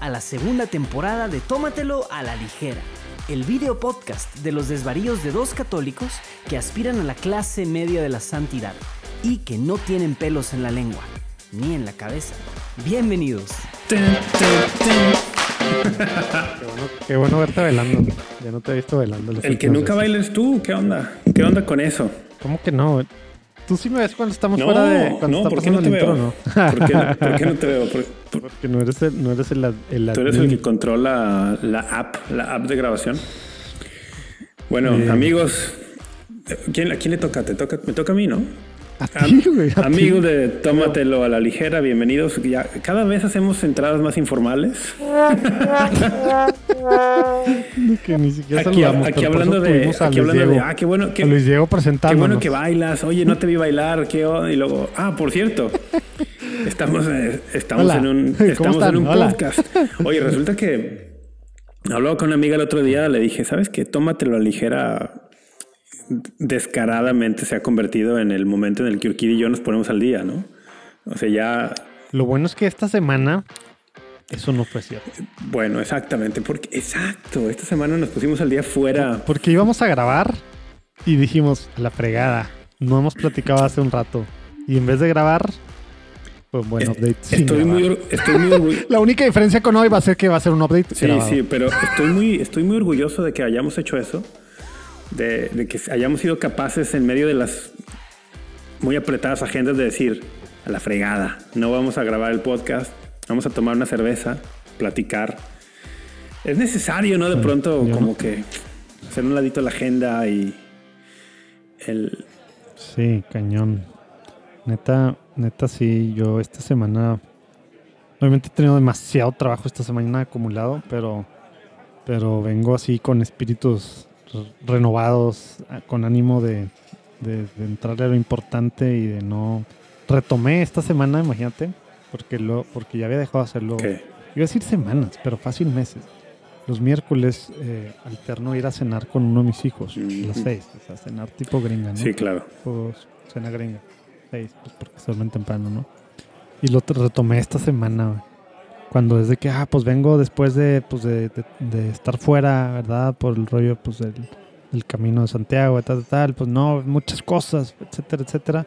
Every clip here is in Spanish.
a la segunda temporada de Tómatelo a la ligera, el video podcast de los desvaríos de dos católicos que aspiran a la clase media de la santidad y que no tienen pelos en la lengua ni en la cabeza. Bienvenidos. Qué bueno, qué bueno verte bailando. Ya no te he visto bailando. El que nunca bailes tú, ¿qué onda? ¿Qué onda con eso? ¿Cómo que no? Tú sí me ves cuando estamos No, fuera de. Cuando no, está ¿por qué no te intro, veo? ¿no? ¿Por qué, no- por qué no te veo? Por- por- Porque no eres el, no eres el, el tú eres el que controla la app, la app de grabación. Bueno, Eh. amigos, ¿quién, ¿a quién le toca? ¿Te toca? Me toca a mí, ¿no? A ti, güey, a ti. Amigos de Tómatelo a la ligera, bienvenidos. Ya, cada vez hacemos entradas más informales. Que ni siquiera Aquí, saludamos, aquí hablando de, aquí Luis hablando de, Diego. ah, qué bueno, qué, A Luis Diego Qué bueno que bailas. Oye, no te vi bailar. ¿Qué? Y luego, ah, por cierto, estamos, eh, estamos Hola. en un, ¿Cómo estamos en un Hola. podcast. Oye, resulta que hablaba con una amiga el otro día. Le dije, ¿sabes qué? Tómatelo a ligera. Descaradamente se ha convertido en el momento en el que Urquidi y yo nos ponemos al día, ¿no? O sea, ya, Lo bueno es que esta semana eso no fue cierto. bueno, exactamente. Porque, exacto, esta semana nos pusimos al día fuera. Porque íbamos a grabar y dijimos, a la fregada, no hemos platicado hace un rato. Y en vez de grabar, pues bueno, update Estoy muy, estoy muy orgulloso. La única diferencia con hoy va a ser que va a ser un update. Sí, grabado. sí, pero estoy muy, estoy muy orgulloso de que hayamos hecho eso, de, de que hayamos sido capaces en medio de las muy apretadas agendas de decir, a la fregada, no vamos a grabar el podcast, vamos a tomar una cerveza, platicar. Es necesario, ¿no? De pronto yo como no. que hacer un ladito la agenda y el... Sí, cañón. Neta, neta, sí. Yo esta semana. Obviamente he tenido demasiado trabajo esta semana acumulado, pero. Pero vengo así con espíritus renovados, a- con ánimo de, de, de entrarle a lo importante y de no. Retomé esta semana, imagínate, porque, lo, porque ya había dejado de hacerlo. ¿qué? Iba a decir semanas, pero fácil meses. Los miércoles eh, alterno ir a cenar con uno de mis hijos, a las seis. O sea, cenar tipo gringa, ¿no? Sí, claro. pues, cena gringa. Seis, pues porque se duermen temprano, ¿no? Y lo retomé esta semana, Cuando desde que, ah, pues vengo después de, pues de, de- de estar fuera, ¿verdad? Por el rollo, pues del, del camino de Santiago, tal, tal, tal. Pues no, muchas cosas, etcétera, etcétera.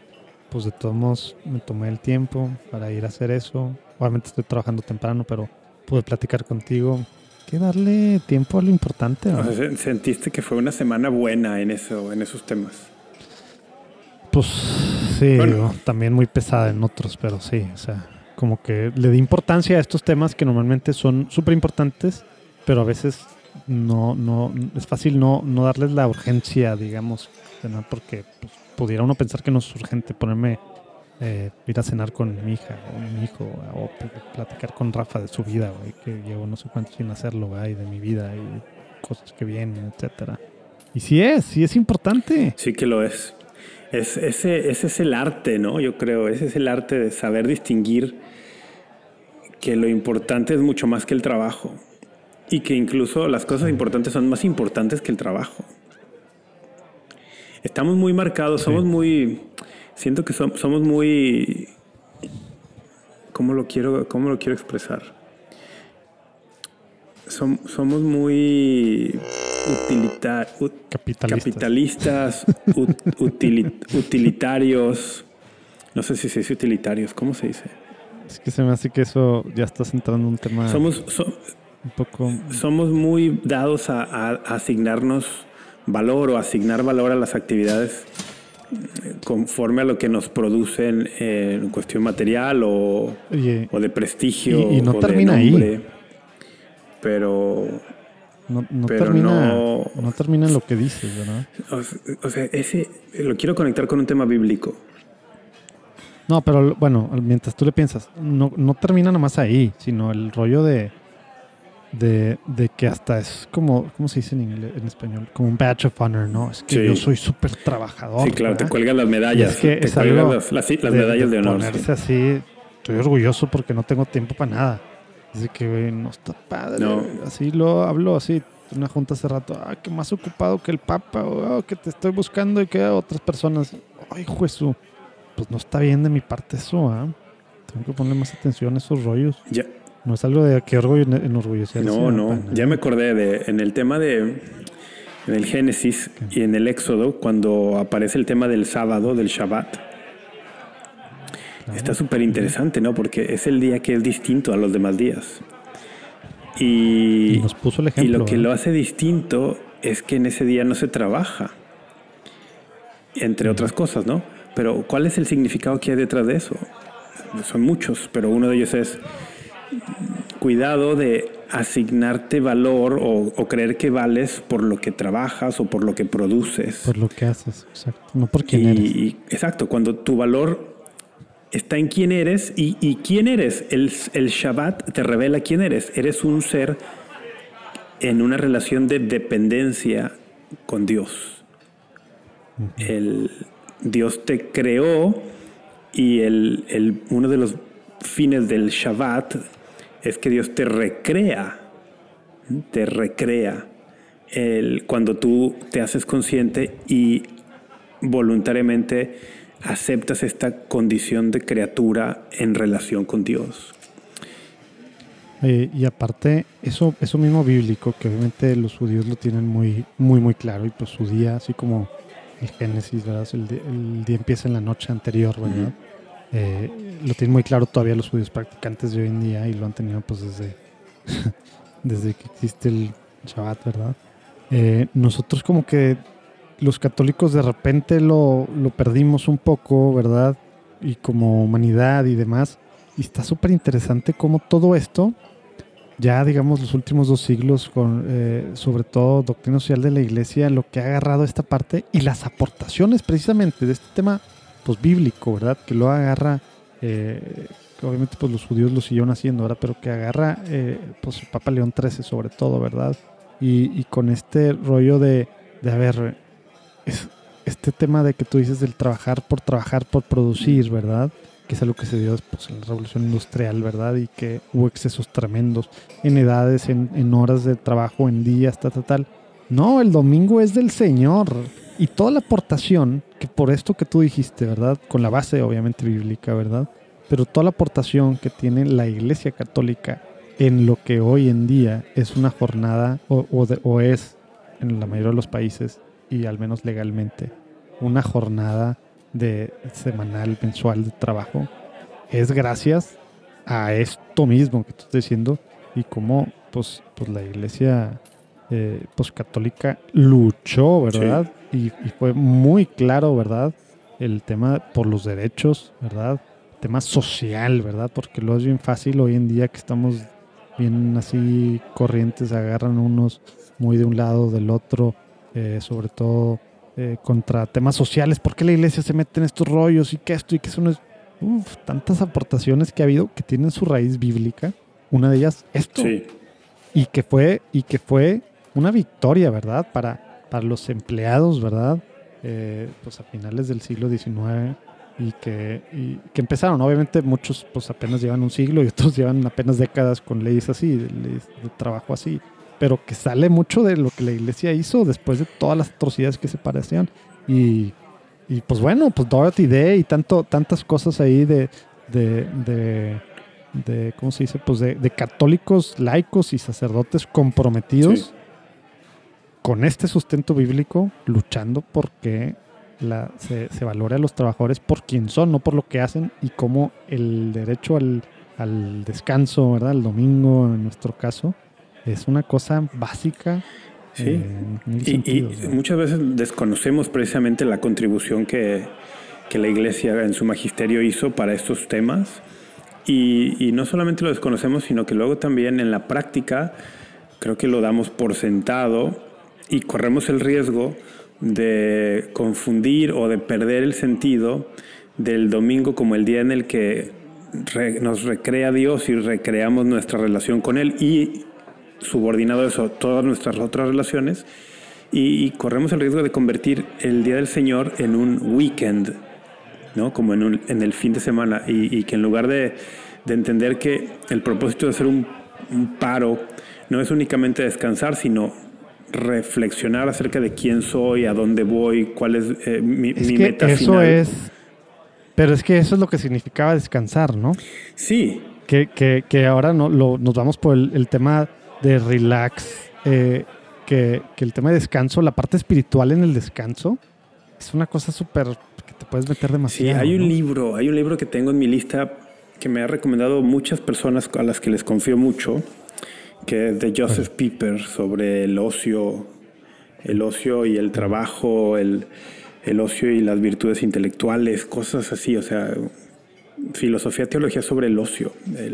Pues de todos modos me tomé el tiempo para ir a hacer eso. Obviamente estoy trabajando temprano, pero pude platicar contigo. Hay que darle tiempo a lo importante, ¿no? sentiste que fue una semana buena en, eso, en esos temas. Pues sí, Bueno. digo, también muy pesada en otros, pero sí, o sea, como que le di importancia a estos temas que normalmente son súper importantes, pero a veces no, no, es fácil no, no darles la urgencia, digamos, ¿verdad? porque pues, pudiera uno pensar que no es urgente ponerme, eh, ir a cenar con mi hija o mi hijo, o pl- platicar con Rafa de su vida, que llevo no sé cuánto sin hacerlo, güey, de mi vida y cosas que vienen, etcétera. Y sí es, sí es importante. Sí que lo es. Es ese, ese es el arte, ¿no? Yo creo, ese es el arte de saber distinguir que lo importante es mucho más que el trabajo y que incluso las cosas importantes son más importantes que el trabajo. Estamos muy marcados, somos muy, siento que som- somos muy, ¿cómo lo quiero, cómo lo quiero expresar? Som- somos muy ut- Capitalistas. capitalistas, ut- utili- utilitarios. No sé si se dice utilitarios, ¿cómo se dice? Es que se me hace que eso ya estás entrando en un tema Somos, so- un poco. somos muy dados a, a- a asignarnos valor o asignar valor a las actividades eh, conforme a lo que nos producen eh, en cuestión material o, Oye, o de prestigio Y- y no o de termina ahí. Pero no, no pero termina, no- no... termina en lo que dices, ¿verdad? o sea, o sea, ese lo quiero conectar con un tema bíblico. No, pero bueno, mientras tú le piensas, no, no termina nomás ahí, sino el rollo de, de, de que hasta es como, ¿cómo se dice en, inglés, en español? Como un badge of honor, ¿no? Es que Sí. yo soy súper trabajador. Sí, claro, te cuelgan las medallas. es que te es cuelgan algo las, las- las medallas de, honor. sí. Ponerse así, estoy orgulloso porque no tengo tiempo para nada. Dice que güey, no está padre. No. Así lo hablo, así una junta hace rato. Ah, que más ocupado que el Papa, o, ah, que te estoy buscando y que otras personas. Ay, Jesús. Pues no está bien de mi parte eso, ¿ah? Tengo que poner más atención a esos rollos. Ya, No es algo de que orgullo enorgullecerse. No, no. Ya me acordé de en el tema de en el Génesis y en el Éxodo cuando aparece el tema del sábado, del Shabbat. Está súper interesante, ¿no? Porque es el día que es distinto a los demás días. Y, nos puso el ejemplo. Y lo que lo hace distinto es que en ese día no se trabaja. Entre otras cosas, ¿no? Pero ¿cuál es el significado que hay detrás de eso? Son muchos, pero uno de ellos es cuidado de asignarte valor o, creer que vales por lo que trabajas o por lo que produces. Por lo que haces, exacto. No por quién eres. exacto, cuando tu valor está en quién eres y, quién eres. El, el Shabbat te revela quién eres. Eres un ser en una relación de dependencia con Dios. El Dios te creó y el, uno de los fines del Shabbat es que Dios te recrea, te recrea. El, cuando tú te haces consciente y voluntariamente aceptas esta condición de criatura en relación con Dios. Eh, y aparte, eso, eso mismo bíblico, que obviamente los judíos lo tienen muy, muy, muy claro, y pues su día, así como el Génesis, ¿verdad? El, día empieza en la noche anterior, ¿verdad? Eh, lo tienen muy claro todavía los judíos practicantes de hoy en día y lo han tenido pues desde, desde que existe el Shabbat, ¿verdad? Eh, nosotros como que los católicos de repente lo, lo perdimos un poco, ¿verdad? Y como humanidad y demás. Y está súper interesante cómo todo esto, ya digamos los últimos dos siglos, con eh, sobre todo doctrina social de la iglesia, lo que ha agarrado esta parte y las aportaciones precisamente de este tema pues bíblico, ¿verdad? Que lo agarra, eh, obviamente pues los judíos lo siguieron haciendo, ¿verdad? Pero que agarra eh, pues el Papa León XIII sobre todo, ¿verdad? Y, con este rollo de, de a ver, este tema de que tú dices del trabajar por trabajar, por producir, ¿verdad? Que es algo que se dio pues, en la revolución industrial, ¿verdad? Y que hubo excesos tremendos en edades, en, en horas de trabajo, en días, tal, tal, tal. No, el domingo es del Señor. Y toda la aportación, que por esto que tú dijiste, ¿verdad? Con la base obviamente bíblica, ¿verdad? Pero toda la aportación que tiene la Iglesia Católica en lo que hoy en día es una jornada, o, o es en la mayoría de los países, y al menos legalmente, una jornada de semanal, mensual de trabajo, es gracias a esto mismo que tú estás diciendo y cómo pues, pues la iglesia eh, pues católica luchó, ¿verdad? Y, fue muy claro, ¿verdad? El tema por los derechos, ¿verdad? El tema social, ¿verdad? Porque lo es bien fácil hoy en día que estamos bien así corrientes, agarran unos muy de un lado, del otro, eh, sobre todo eh, contra temas sociales. ¿Por qué la iglesia se mete en estos rollos y que esto y que eso no es... Uf, tantas aportaciones que ha habido que tienen su raíz bíblica. Una de ellas, esto. Y que fue, y que fue una victoria, ¿verdad? Para, para los empleados, ¿verdad? Eh, pues a finales del siglo XIX y que, y que empezaron. Obviamente muchos pues apenas llevan un siglo y otros llevan apenas décadas con leyes así, leyes de trabajo así pero que sale mucho de lo que la iglesia hizo después de todas las atrocidades que se parecían. Y, y pues bueno, pues Dorothy Day y tanto, tantas cosas ahí de, de, de, ¿cómo se dice? Pues de, católicos laicos y sacerdotes comprometidos con este sustento bíblico, luchando porque la, se, se, valore a los trabajadores por quien son, no por lo que hacen y como el derecho al, al descanso, ¿verdad? El domingo en nuestro caso, es una cosa básica. Sí. y, muchas veces desconocemos precisamente la contribución que, que, la iglesia en su magisterio hizo para estos temas. Y, y, no solamente lo desconocemos, sino que luego también en la práctica creo que lo damos por sentado y corremos el riesgo de confundir o de perder el sentido del domingo como el día en el que nos recrea Dios y recreamos nuestra relación con Él. Y subordinado a eso todas nuestras otras relaciones y, corremos el riesgo de convertir el Día del Señor en un weekend, ¿no? Como en, un, en el fin de semana y, que en lugar de, de, entender que el propósito de hacer un, paro no es únicamente descansar, sino reflexionar acerca de quién soy, a dónde voy, cuál es eh, mi, es que eso es pero es que eso es lo que significaba descansar, ¿no? Sí, que, que, que ahora no, lo, nos vamos por el, el tema de relax, eh, que, que el tema de descanso, la parte espiritual en el descanso, es una cosa súper que te puedes meter Sí, demasiado. hay un ¿no? libro, hay un libro que tengo en mi lista que me ha recomendado muchas personas a las que les confío mucho, que es de Joseph Pieper sobre el ocio, el ocio y el trabajo, el, el ocio y las virtudes intelectuales, cosas así, o sea, filosofía, teología sobre el ocio.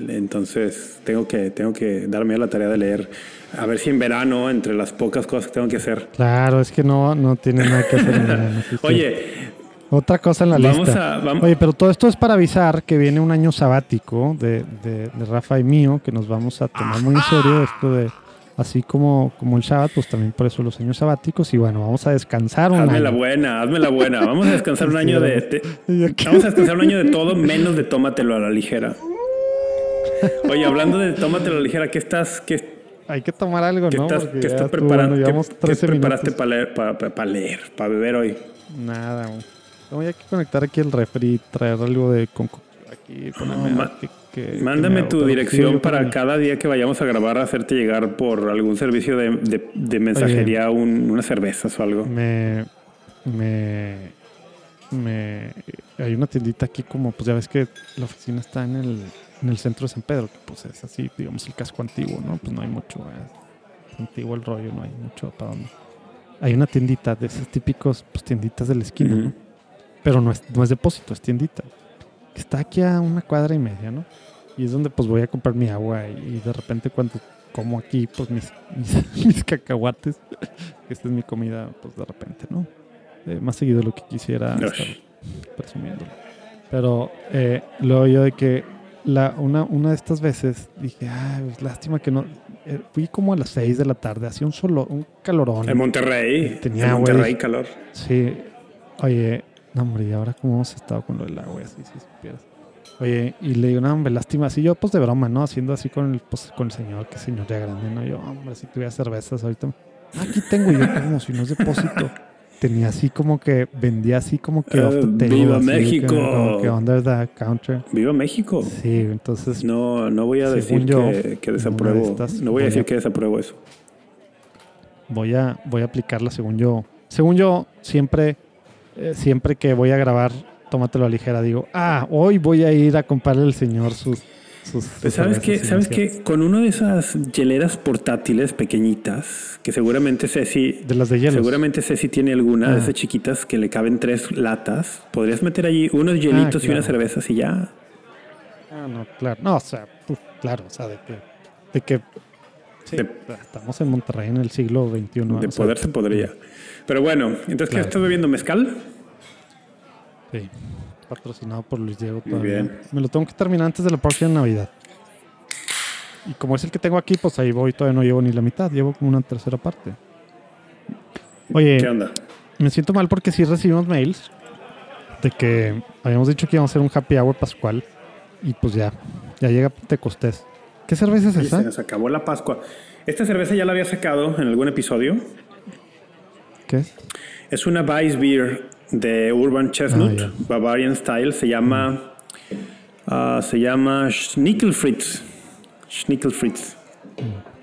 Entonces tengo que, tengo que darme a la tarea de leer, a ver si en verano, entre las pocas cosas que tengo que hacer. Claro, es que no, no tiene nada que hacer. en verano, Oye, Otra cosa en la Vamos lista. a- vamos- Oye, pero todo esto es para avisar que viene un año sabático de, de, de Rafa y mío, que nos vamos a tomar muy en serio esto de, así como, como el Shabbat, pues también por eso los años sabáticos. Y bueno, vamos a descansar un hazme año. la buena, hazme la buena. Vamos a descansar un año de... qué- Vamos a descansar un año de todo menos de tómatelo a la ligera. Oye, hablando de tómatelo a la ligera, ¿qué estás, qué, Hay que tomar algo, qué ¿no? estás, qué estás preparando? bueno, ¿Qué, qué 13 preparaste para leer, para, para- leer, para beber hoy? Nada. güey. Voy a que conectar aquí el refri, traer algo de... Con, aquí, ponerme a- que- que- que Mándame me tu dirección para que- cada día que vayamos a grabar, hacerte llegar por algún servicio de, de- de mensajería un- unas cervezas o algo. me, me, me, hay una tiendita aquí como, pues ya ves que la oficina está en el, en el centro de San Pedro, que pues es así, digamos, el casco antiguo, ¿no? Pues no hay mucho, es antiguo el rollo, no hay mucho para dónde. Hay una tiendita de esos típicos, pues tienditas de la esquina. ¿no? Pero no es, no es depósito, es tiendita. Que está aquí a una cuadra y media, ¿no? Y es donde pues voy a comprar mi agua y, de repente cuando como aquí pues mis, mis, mis cacahuates, esta es mi comida pues de repente, ¿no? Eh, más seguido de lo que quisiera Ush. estar presumiéndolo. Pero eh, luego yo de que la, una, una de estas veces dije, ah, pues, lástima que no... eh, fui como a las 6 de la tarde, hacía un solo, un calorón. En Monterrey, Tenía, en. Monterrey calor. Sí. Oye, no, hombre, y ahora cómo hemos estado con lo del agua, así, si supieras. Oye, y le digo, no, hombre, lástima. Así yo, pues de broma, ¿no? Haciendo así con el, pues, con el señor, que señor ya grande, ¿no? Yo, hombre, si tuviera cervezas ahorita. Ah, aquí tengo, y yo, como si no es depósito. Tenía así como que, vendía así como que the Eh, table, ¡Viva así de que- México! como que under the counter. Viva México. Sí, entonces No, no voy a decir yo, que, desapruebo. una de estas no voy a decir que desapruebo eso. voy a, voy a aplicarla según yo. Según yo, siempre, eh, siempre que voy a grabar, tómatelo a ligera. Digo, ah, hoy voy a ir a comprarle al señor sus. sus, sus Pues sabes que, sabes que con una de esas hieleras portátiles pequeñitas, que seguramente Ceci, De las de hielo. seguramente Ceci tiene alguna de Ah. esas chiquitas que le caben tres latas, podrías meter allí unos hielitos y Ah, claro. unas cervezas y ya. Ah, no, claro. No, o sea, claro, o sea, de que. De que sí, De- estamos en Monterrey en el siglo XXI. De o sea, poder se podría. Pero bueno, entonces, ¿qué Claro. estás bebiendo? ¿Mezcal? Sí. Patrocinado por Luis Diego. Muy bien. Me lo tengo que terminar antes de la próxima Navidad. Y como es el que tengo aquí, pues ahí voy, todavía no llevo ni la mitad, llevo como una tercera parte. Oye, ¿Qué onda? me siento mal porque sí recibimos mails de que habíamos dicho que íbamos a hacer un happy hour pascual y pues ya, ya llega Pentecostés. ¿Qué cerveza es Oye, se esa? nos acabó la Pascua. Esta cerveza ya la había sacado en algún episodio. ¿Qué es? Es una Weiss Beer de Urban Chestnut, Ah, ya. Bavarian Style. Se llama. ah, se llama Schnickelfritz. Schnickelfritz.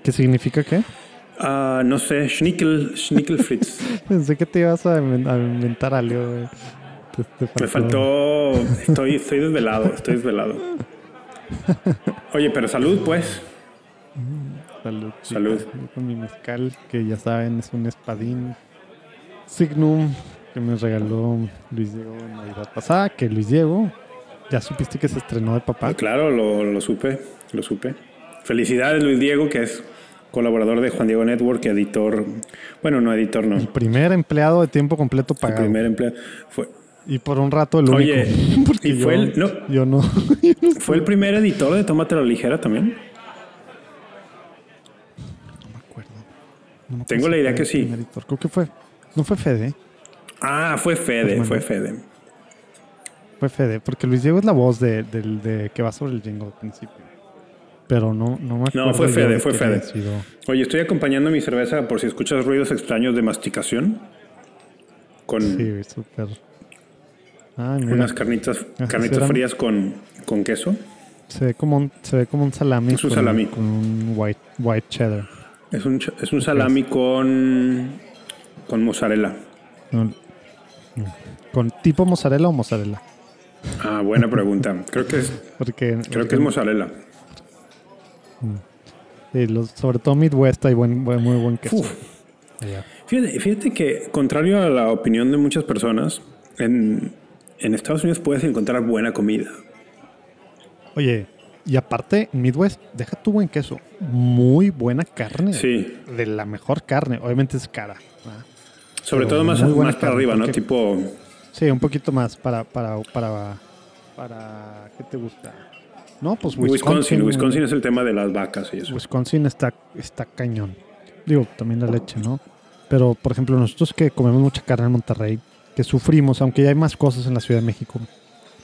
¿Qué significa qué? Ah, no sé, Schnickel, Schnickelfritz. Pensé que te ibas a, inven- a inventar algo. Te- te Me faltó. Estoy, estoy desvelado, ey desvelado. Oye, pero salud, pues. Salud. Salud. Yo Con mi mezcal, que ya saben, es un espadín Signum que me regaló Luis Diego en Navidad pasada. Que Luis Diego, ya supiste que se estrenó de papá. Ah, claro, lo, lo supe, lo supe. Felicidades, Luis Diego, que es colaborador de Juan Diego Network, editor. Bueno, no editor, no. El primer empleado de tiempo completo El pagado. primer empleado. Fue, Y por un rato el único. Oye, Porque y fue yo, el- no. yo no. fue el primer editor de Tómate la Ligera también. No me acuerdo. No me acuerdo Tengo la idea que el sí. editor. Creo que fue. No fue Fede. Ah, fue Fede, Pues, fue. Fede. Fue Fede. Porque Luis Diego es la voz de, del de que va sobre el jingle al principio. Pero no, no me acuerdo. fue yo Fede, de fue Fede. Oye, estoy acompañando mi cerveza por si escuchas ruidos extraños de masticación. Con Sí, súper. Mira. unas carnitas, carnitas frías con, con queso. Se ve como un, se ve como un salami. Es un con, salami. Con un white, white cheddar. Es un, es un salami con, con mozzarella. Mm. ¿Con tipo mozzarella o mozzarella? Ah, buena pregunta. Creo que es, Porque, creo porque- que es mozzarella. sí, los- sobre todo Midwest hay buen, buen- muy buen queso. Fíjate, fíjate que, contrario a la opinión de muchas personas, en, en Estados Unidos puedes encontrar buena comida. Oye, y aparte, Midwest, deja tu buen queso. Muy buena carne. Sí. De la mejor carne. Obviamente es cara. ¿verdad? Sobre todo más, más para arriba, ¿no? porque- Tipo, Sí, un poquito más para, para, para, para, ¿qué te gusta? No, pues Wisconsin. Wisconsin. Wisconsin es el tema de las vacas y eso. Wisconsin está, está cañón. Digo, también la leche, ¿no? Pero, por ejemplo, nosotros que comemos mucha carne en Monterrey, que sufrimos, aunque ya hay más cosas en la Ciudad de México,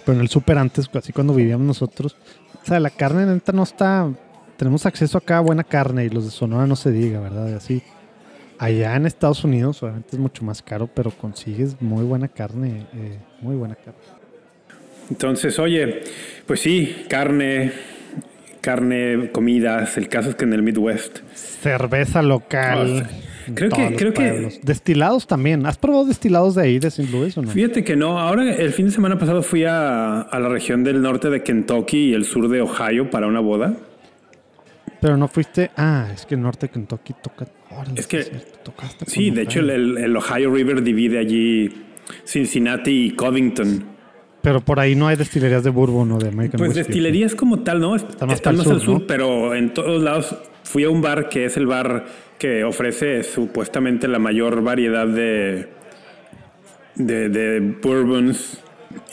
pero en el súper antes, así cuando vivíamos nosotros, o sea, la carne neta no está, tenemos acceso acá a buena carne y los de Sonora no se diga, ¿verdad? Y así. Allá en Estados Unidos, obviamente es mucho más caro, pero consigues muy buena carne, eh, muy buena carne. Entonces, oye, pues sí, carne, carne, comidas. El caso es que en el Midwest. Cerveza local. En creo que- creo que-. Destilados también. ¿Has probado destilados de ahí, de St. Louis o no? Fíjate que no, ahora el fin de semana pasado fui a, a la región del norte de Kentucky y el sur de Ohio para una boda. Pero no fuiste. Ah, es que el norte de Kentucky toca. Órale, Es que- sí cierto, de hecho el, Ohio. el- el Ohio River divide allí Cincinnati y Covington. Pero por ahí no hay destilerías de bourbon o de American Pues destilerías como tal, ¿no? Están más al sur, pero en todos lados fui a un bar que es el bar que ofrece supuestamente la mayor variedad de, de, de bourbons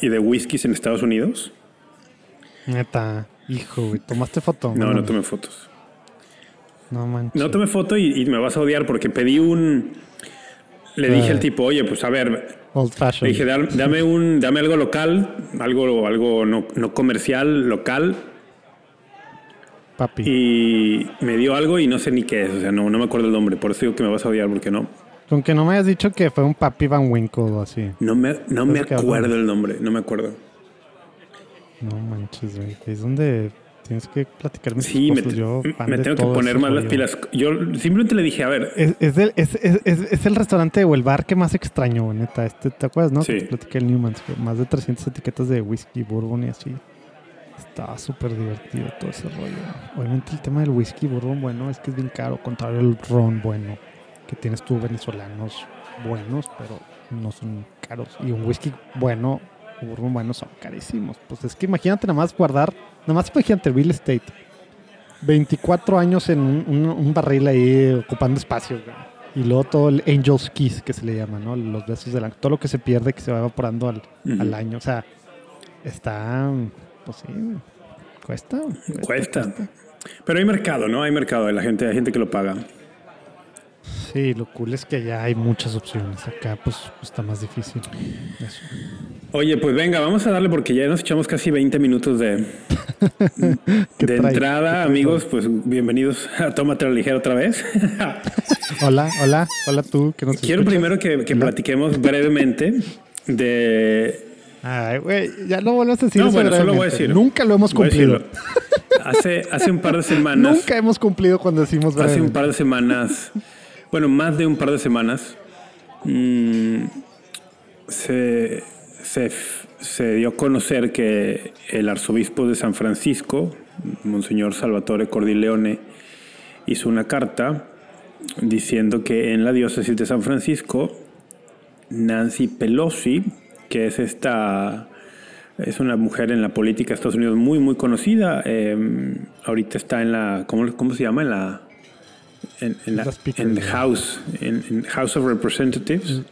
y de whiskies en Estados Unidos. Neta. Hijo, güey. ¿Tomaste foto? No, no tomé fotos. No manches. No tomé foto y, y me vas a odiar porque pedí un... Le dije al tipo, oye, pues a ver, Old le fashioned. dije, "Dam- dame, un, dame algo local, algo, algo no, no comercial, local, Papi. y me dio algo y no sé ni qué es, o sea, no, no me acuerdo el nombre, por eso digo que me vas a odiar porque no. Con que no me hayas dicho que fue un papi Van Winkle o así. No me, no me Entonces, ¿qué acuerdo el nombre, no me acuerdo. No manches, güey. Es donde tienes que platicar mis Sí, me. Yo, me tengo que poner más las pilas. Yo simplemente le dije, a ver, Es, es, del- es, es- el restaurante o el bar que más extraño, neta. Este, ¿Te acuerdas, no? Sí. Te platiqué el Newman's. Más de 300 etiquetas de whisky, bourbon y así. Estaba súper divertido todo ese rollo. Obviamente el tema del whisky, bourbon, bueno, es que es bien caro. Contrario al ron, bueno. Que tienes tú venezolanos buenos, pero no son caros. Y un whisky bueno, bueno, son carísimos. Pues es que imagínate nada más guardar, nada más imagínate real estate. 24 años en un, un- un barril ahí ocupando espacio. güey. Y luego todo el Angel's Kiss que se le llama, ¿no? Los besos del ángel. Todo lo que se pierde que se va evaporando al, al año. O sea, está. Pues sí, cuesta. cuesta. Pero hay mercado, ¿no? Hay mercado, la gente, hay gente que lo paga. Sí, lo cool es que allá hay muchas opciones. Acá, pues, está más difícil. Eso. Oye, pues venga, vamos a darle porque ya nos echamos casi 20 minutos de, ¿Qué de entrada, amigos. Pues bienvenidos a Tómate la ligera otra vez. Hola, hola, hola tú. Que nos Quiero escuchas. primero que, que platiquemos brevemente de... Ay, güey, ya no vuelvas a decir No, eso bueno, solo voy a decir. Nunca lo hemos cumplido. Hace, hace un par de semanas... Nunca hemos cumplido cuando decimos Hace un par de semanas, bueno, más de un par de semanas, mm, se, se, se dio a conocer que el arzobispo de San Francisco, Monseñor Salvatore Cordileone, hizo una carta diciendo que en la diócesis de San Francisco, Nancy Pelosi, que es esta es una mujer en la política de Estados Unidos muy, muy conocida. eh, ahorita está en la. ¿cómo, cómo se llama? En la. En, en la. House. En, en House of Representatives.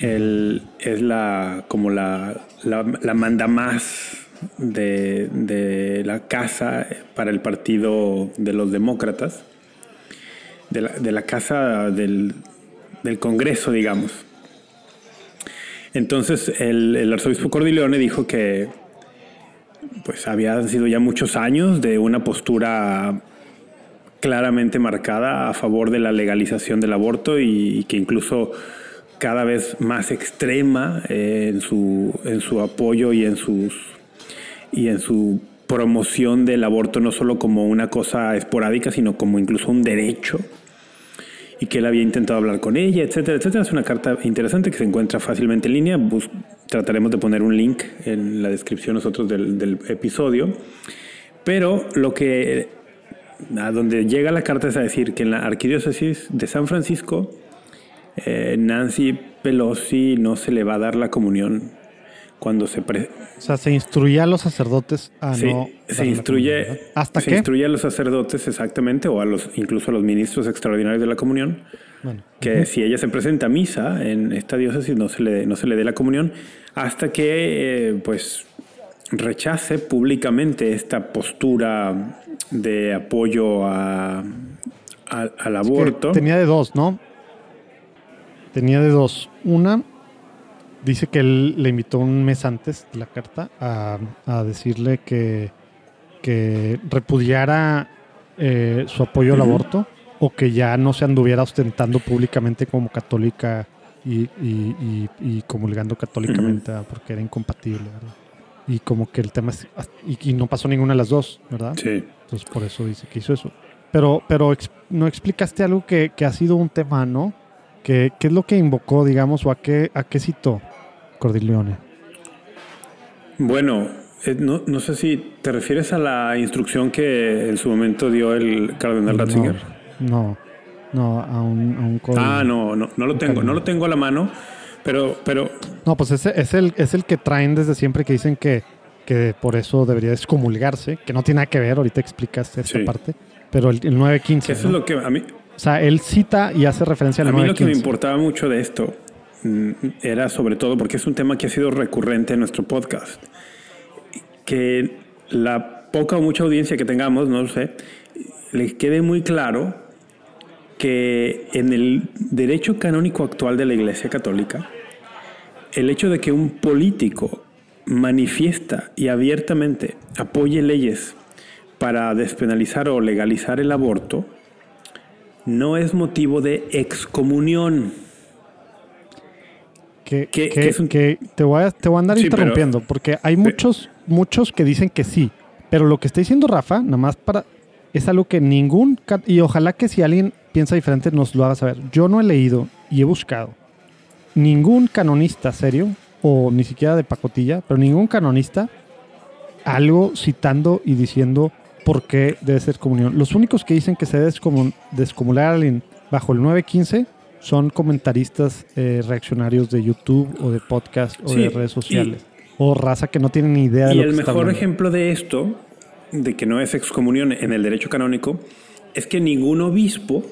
El- es la. como la. la, manda más de, de la casa para el partido de los demócratas. De la, de la casa del, del Congreso, digamos. Entonces el, el arzobispo Cordileone dijo que pues había sido ya muchos años de una postura claramente marcada a favor de la legalización del aborto y que incluso cada vez más extrema eh, en, su, en su apoyo y en sus y en su promoción del aborto no solo como una cosa esporádica, sino como incluso un derecho y que él había intentado hablar con ella, etcétera, etcétera. Es una carta interesante que se encuentra fácilmente en línea. trataremos de poner un link en la descripción nosotros del, episodio. Pero lo que a donde llega la carta es a decir que en la arquidiócesis de San Francisco eh, Nancy Pelosi no se le va a dar la comunión cuando se... O sea, se instruye a los sacerdotes a no... Se instruye... ¿Hasta se instruye a los sacerdotes exactamente, o a los incluso a los ministros extraordinarios de la comunión, que si ella se presenta a misa en esta diócesis no se le, no se le dé la comunión hasta que eh, pues rechace públicamente esta postura de apoyo a, al aborto. tenía de dos, ¿no? Tenía de dos. Una, dice que él le invitó un mes antes de la carta a, decirle que, que repudiara eh, su apoyo al aborto o que ya no se anduviera ostentando públicamente como católica y, y, y, comulgando católicamente porque era incompatible, Y como que el tema es, y, no pasó ninguna de las dos, ¿verdad? Sí. Entonces por eso dice que hizo eso. Pero, pero no explicaste algo que, que ha sido un tema, ¿no? ¿Qué, es lo que invocó, digamos, o a qué, a qué citó Cordileone? Bueno, eh, no, sé si te refieres a la instrucción que en su momento dio el cardenal Ratzinger. No, no, a un, Ah, no, no, no lo tengo, no lo tengo a la mano, pero, pero. No, pues ese es el, es el que traen desde siempre que dicen que, que por eso debería excomulgarse, que no tiene nada que ver, ahorita explicaste esta parte, pero el, el 915. Eso es lo que a mí, o sea, él cita y hace referencia a A mí lo que me importaba mucho de esto mm, era sobre todo porque es un tema que ha sido recurrente en nuestro podcast. Que la poca o mucha audiencia que tengamos, no lo sé, le quede muy claro que en el derecho canónico actual de la Iglesia Católica, el hecho de que un político manifiesta y abiertamente apoye leyes para despenalizar o legalizar el aborto, no es motivo de excomunión. Que, te, voy a, te voy a andar interrumpiendo, porque hay muchos, muchos que dicen que sí, pero lo que está diciendo Rafa, nada más para, es algo que ningún, y ojalá que si alguien piensa diferente nos lo haga saber. Yo no he leído y he buscado ningún canonista serio, o ni siquiera de pacotilla, pero ningún canonista, algo citando y diciendo por qué debe ser comunión. Los únicos que dicen que se debe descomular a alguien bajo el 915 son comentaristas eh, reaccionarios de YouTube o de podcast o de redes sociales. o raza que no tienen ni idea de lo que Y el mejor ejemplo de esto, de que no es excomunión en el derecho canónico, es que ningún obispo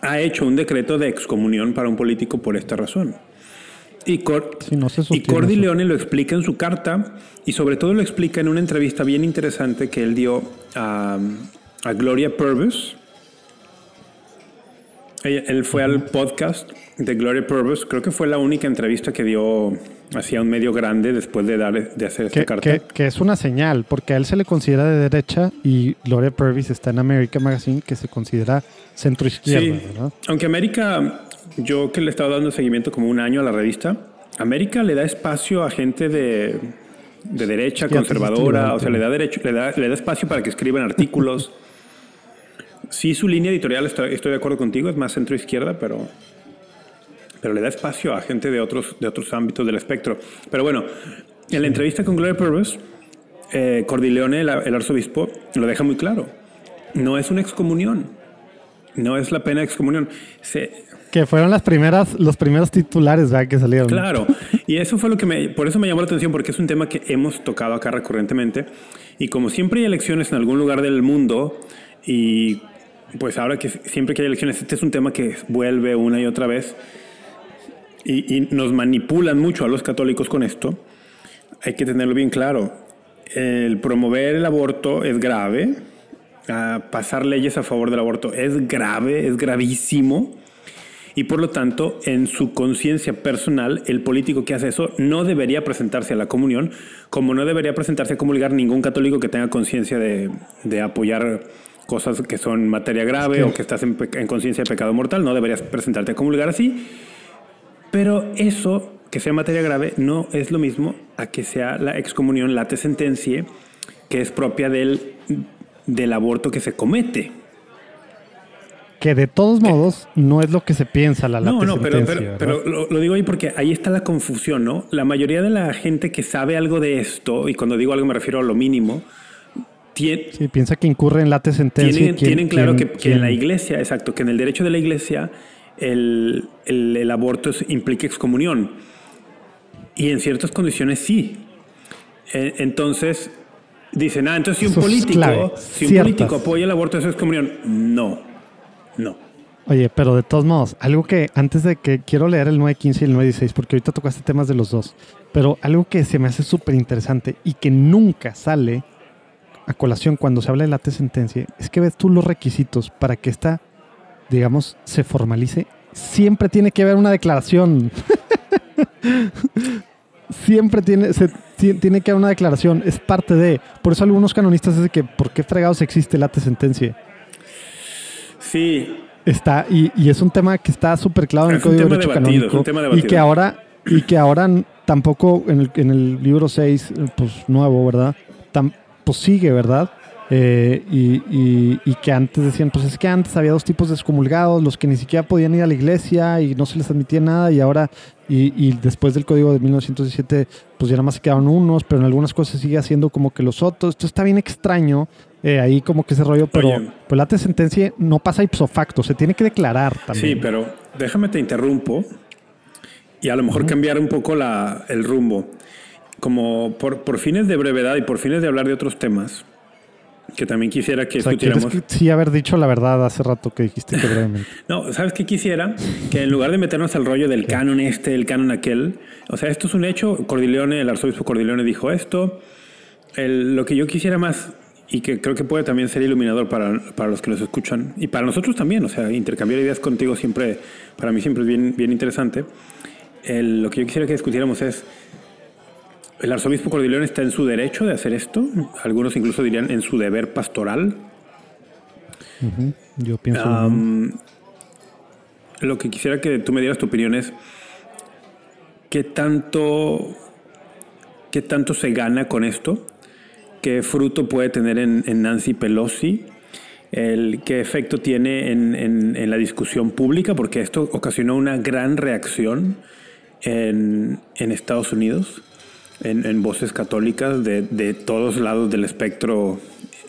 ha hecho un decreto de excomunión para un político por esta razón. Y, Cor y Cordy Leone lo explica en su carta y sobre todo lo explica en una entrevista bien interesante que él dio a, Gloria Purvis. Él, fue al podcast de Gloria Purvis. Creo que fue la única entrevista que dio hacia un medio grande después de, dar, de hacer esta carta. Que, es una señal, porque a él se le considera de derecha y Gloria Purvis está en America Magazine, que se considera centro izquierda. Aunque América yo que le he estado dando seguimiento como un año a la revista, América le da espacio a gente de, derecha, conservadora, o sea, le da, derecho, le da, le da espacio para que escriban artículos. sí, su línea editorial, estoy, de acuerdo contigo, es más centro-izquierda, pero, pero le da espacio a gente de otros, de otros ámbitos del espectro. Pero bueno, en la entrevista con Gloria Purvis, eh, Cordileone, el, el arzobispo, lo deja muy claro. No es una excomunión. No es la pena de excomunión. Se, que fueron las primeras, los primeros titulares que salieron. Claro, y eso fue lo que me, por eso me llamó la atención, porque es un tema que hemos tocado acá recurrentemente. Y como siempre hay elecciones en algún lugar del mundo, y pues ahora que siempre que hay elecciones, este es un tema que vuelve una y otra vez, y, y nos manipulan mucho a los católicos con esto, hay que tenerlo bien claro. El promover el aborto es grave, pasar leyes a favor del aborto es grave, es gravísimo y por lo tanto, en su conciencia personal, el político que hace eso no debería presentarse a la comunión, como no debería presentarse a comulgar ningún católico que tenga conciencia de, apoyar cosas que son materia grave o que estás en, conciencia de pecado mortal, no deberías presentarte a comulgar así. Pero eso, que sea materia grave, no es lo mismo a que sea la excomunión, la te sentencie que es propia del, del aborto que se comete. Que de todos modos no es lo que se piensa la No, late no, pero, pero, pero lo, lo digo ahí porque ahí está la confusión, ¿no? La mayoría de la gente que sabe algo de esto, y cuando digo algo me refiero a lo mínimo, tiene, Sí, piensa que incurre en late sentencia. tienen, y quién- tienen claro quién- que, que en la iglesia, exacto, que en el derecho de la iglesia el, el- el aborto implica excomunión. Y en ciertas condiciones sí. E- Entonces, dicen, ah, entonces si un Eso político, si un Ciertas. político apoya el aborto, eso es excomunión. No, no. Oye, pero de todos modos, algo que antes de que quiero leer el 915 y el 916, porque ahorita tocaste temas de los dos, pero algo que se me hace súper interesante y que nunca sale a colación cuando se habla de late sentencia, es que ves tú los requisitos para que esta, digamos, se formalice. Siempre tiene que haber una declaración. Siempre tiene, se, ti- tiene que haber una declaración. Es parte de. Por eso algunos canonistas dicen que, ¿por qué fregados existe late sentencia? Sí, Está, y, y es un tema que está súper claro en el Código de Derecho debatido, Canónico. tema y que ahora, y que ahora tampoco en el, en el libro 6, eh, pues nuevo, ¿verdad? Tam- pues sigue, ¿verdad? Eh, y, y- y que antes decían, pues es que antes había dos tipos de excomulgados, los que ni siquiera podían ir a la iglesia y no se les admitía nada, y ahora, y, y después del código de 1917, pues ya nada más se quedaron unos, pero en algunas cosas sigue haciendo como que los otros. Esto está bien extraño, eh, ahí como que ese rollo, pero Oye. pues la sentencia no pasa ipso facto, se tiene que declarar también. Sí, pero déjame te interrumpo y a lo mejor cambiar un poco la, el rumbo. Como por, por fines de brevedad y por fines de hablar de otros temas, que también quisiera que O sea, quieres discutiéramos. que sí haber dicho la verdad hace rato que dijiste que brevemente. No, ¿sabes qué quisiera? Que en lugar de meternos al rollo del canon este, el canon aquel, o sea, esto es un hecho, Cordileone, el arzobispo Cordileone dijo esto, El- lo que yo quisiera más, y que creo que puede también ser iluminador para, para los que los escuchan, y para nosotros también, o sea, intercambiar ideas contigo siempre, para mí siempre es bien, bien interesante, El- lo que yo quisiera que discutiéramos es, ¿el arzobispo Cordileone está en su derecho de hacer esto? Algunos incluso dirían en su deber pastoral. Yo pienso. Am, lo que quisiera que tú me dieras tu opinión es qué tanto, qué tanto se gana con esto, qué fruto puede tener en, en Nancy Pelosi, el, qué efecto tiene en, en- en la discusión pública, porque esto ocasionó una gran reacción en, en Estados Unidos, en, en voces católicas de, de todos lados del espectro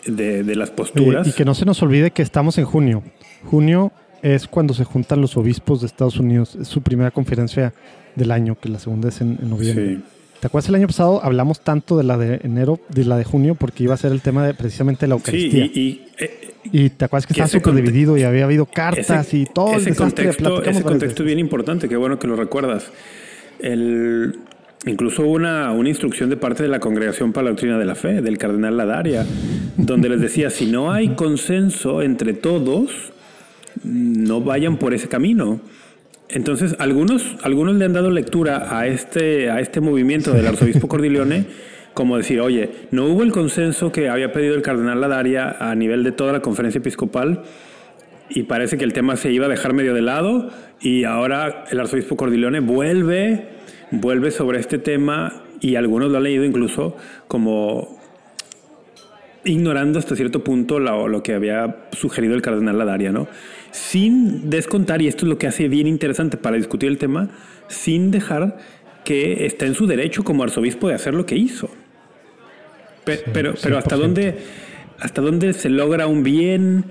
de, de las posturas. y que no se nos olvide que estamos en junio. Junio es cuando se juntan los obispos de Estados Unidos. Es su primera conferencia del año, que la segunda es en, en noviembre. Sí. ¿Te acuerdas el año pasado? Hablamos tanto de la de enero, de la de junio, porque iba a ser el tema de precisamente la Sí, Eucaristía. y, y, eh, y, te acuerdas que que estaba súper dividido y había habido cartas ese, y todo ese contexto, ese contexto es bien importante, qué bueno que lo recuerdas. El, incluso hubo una, una instrucción de parte de la Congregación para la Doctrina de la Fe, del cardenal Ladaria, donde les decía, si no hay consenso entre todos, no vayan por ese camino. Entonces, algunos, algunos le han dado lectura a este, a este movimiento del arzobispo Cordileone como decir, oye, no hubo el consenso que había pedido el cardenal Ladaria a nivel de toda la conferencia episcopal y parece que el tema se iba a dejar medio de lado y ahora el arzobispo Cordileone vuelve, vuelve sobre este tema y algunos lo han leído incluso como ignorando hasta cierto punto lo, lo que había sugerido el cardenal Ladaria, ¿no? Sin descontar, y esto es lo que hace bien interesante para discutir el tema, sin dejar que está en su derecho como arzobispo de hacer lo que hizo. Pe- Sí, pero, pero hasta 100%. dónde, hasta dónde se logra un bien,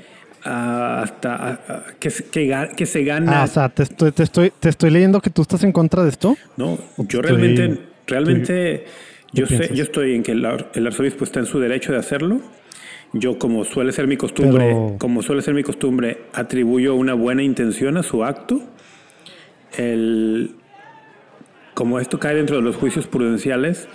hasta ah, que, se- que, que se gana. Ah, o sea, te estoy, te, estoy, te estoy leyendo que tú estás en contra de esto. No, yo Estoy- realmente, realmente, yo ¿qué sé, piensas? yo estoy en que el arzobispo está en su derecho de hacerlo. Yo, como suele ser mi costumbre, Pero- como suele ser mi costumbre, atribuyo una buena intención a su acto. El, como esto cae dentro de los juicios prudenciales,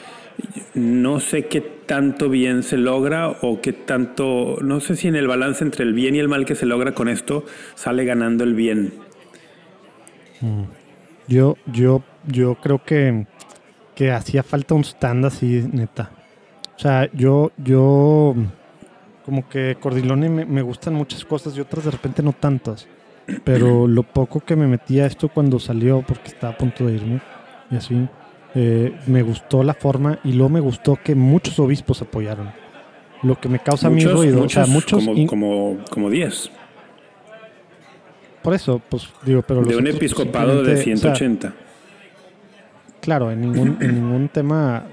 no sé qué tanto bien se logra o qué tanto, no sé si en el balance entre el bien y el mal que se logra con esto sale ganando el bien. Yo, yo, yo creo que, que hacía falta un stand así, neta. O sea, yo, yo, como que Cordilone me, me gustan muchas cosas y otras de repente no tantas. Pero lo poco que me metí a esto cuando salió, porque estaba a punto de irme, y así, eh, me gustó la forma y luego me gustó que muchos obispos apoyaron. Lo que me causa mi ruido, o sea, muchos... Como, in- como, como 10. por eso, pues digo, pero los De un episcopado de simplemente, o sea, 180. claro, en ningún, en ningún tema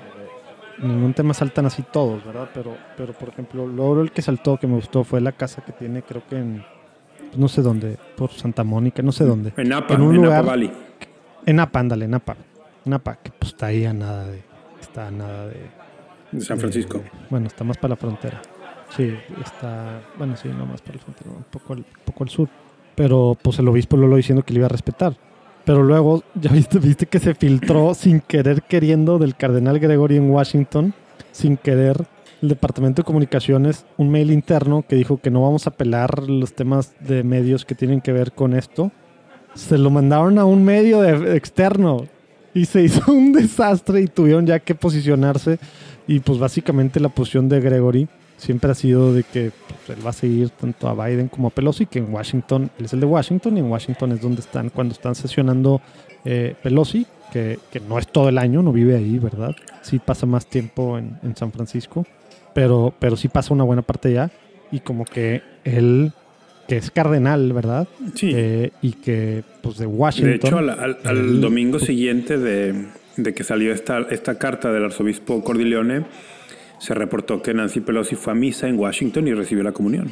ningún tema saltan así todos, ¿verdad? Pero, pero por ejemplo, luego el que saltó que me gustó fue la casa que tiene, creo que en pues, no sé dónde, por Santa Mónica, no sé dónde. en Napa, en en, un Napa lugar- Valley. En Napa, ándale, Napa. Napa, que pues está ahí a nada de. Está a nada de. De San Francisco. de- bueno, está más para la frontera. Sí, está. Bueno, sí, no más para la frontera, un poco al, un poco al sur. Pero pues el obispo lo diciendo que le iba a respetar. Pero luego, ya viste, viste que se filtró sin querer queriendo del cardenal Gregory en Washington, sin querer el Departamento de Comunicaciones, un mail interno que dijo que no vamos a apelar los temas de medios que tienen que ver con esto. Se lo mandaron a un medio de- externo y se hizo un desastre y tuvieron ya que posicionarse. Y pues básicamente la posición de Gregory siempre ha sido de que pues, él va a seguir tanto a Biden como a Pelosi, que en Washington, él es el de Washington y en Washington es donde están cuando están sesionando eh, Pelosi, que, que no es todo el año, no vive ahí, ¿verdad? Sí pasa más tiempo en, en San Francisco, pero, pero sí pasa una buena parte allá y como que él, que es cardenal, ¿verdad? Sí. Eh, y que pues de Washington. de hecho, al, al- al él- domingo siguiente de, de que salió esta, esta carta del arzobispo Cordileone, se reportó que Nancy Pelosi fue a misa en Washington y recibió la comunión.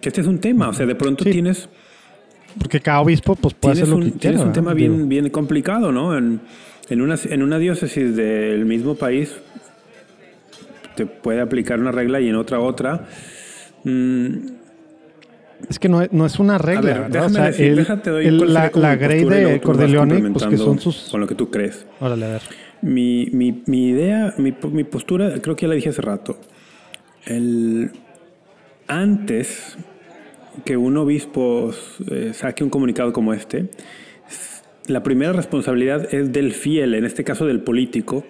Que este es un tema, o sea, de pronto Sí. tienes, Porque cada obispo pues puede tienes hacer lo un, que tienes quiera. un tema bien, Digo, bien complicado, ¿no? En, en, una, en una diócesis del mismo país te puede aplicar una regla y en otra otra. Mm, Es que no es, no es una regla, a ver, déjame O sea, decir, déjate doy la, Grey de Cordileone, pues que complementando son sus... Con lo que tú crees. Órale, a ver. Mi, mi, mi idea, mi, po- mi postura, creo que ya la dije hace rato. El, antes que un obispo eh, saque un comunicado como este, la primera responsabilidad es del fiel, en este caso del político,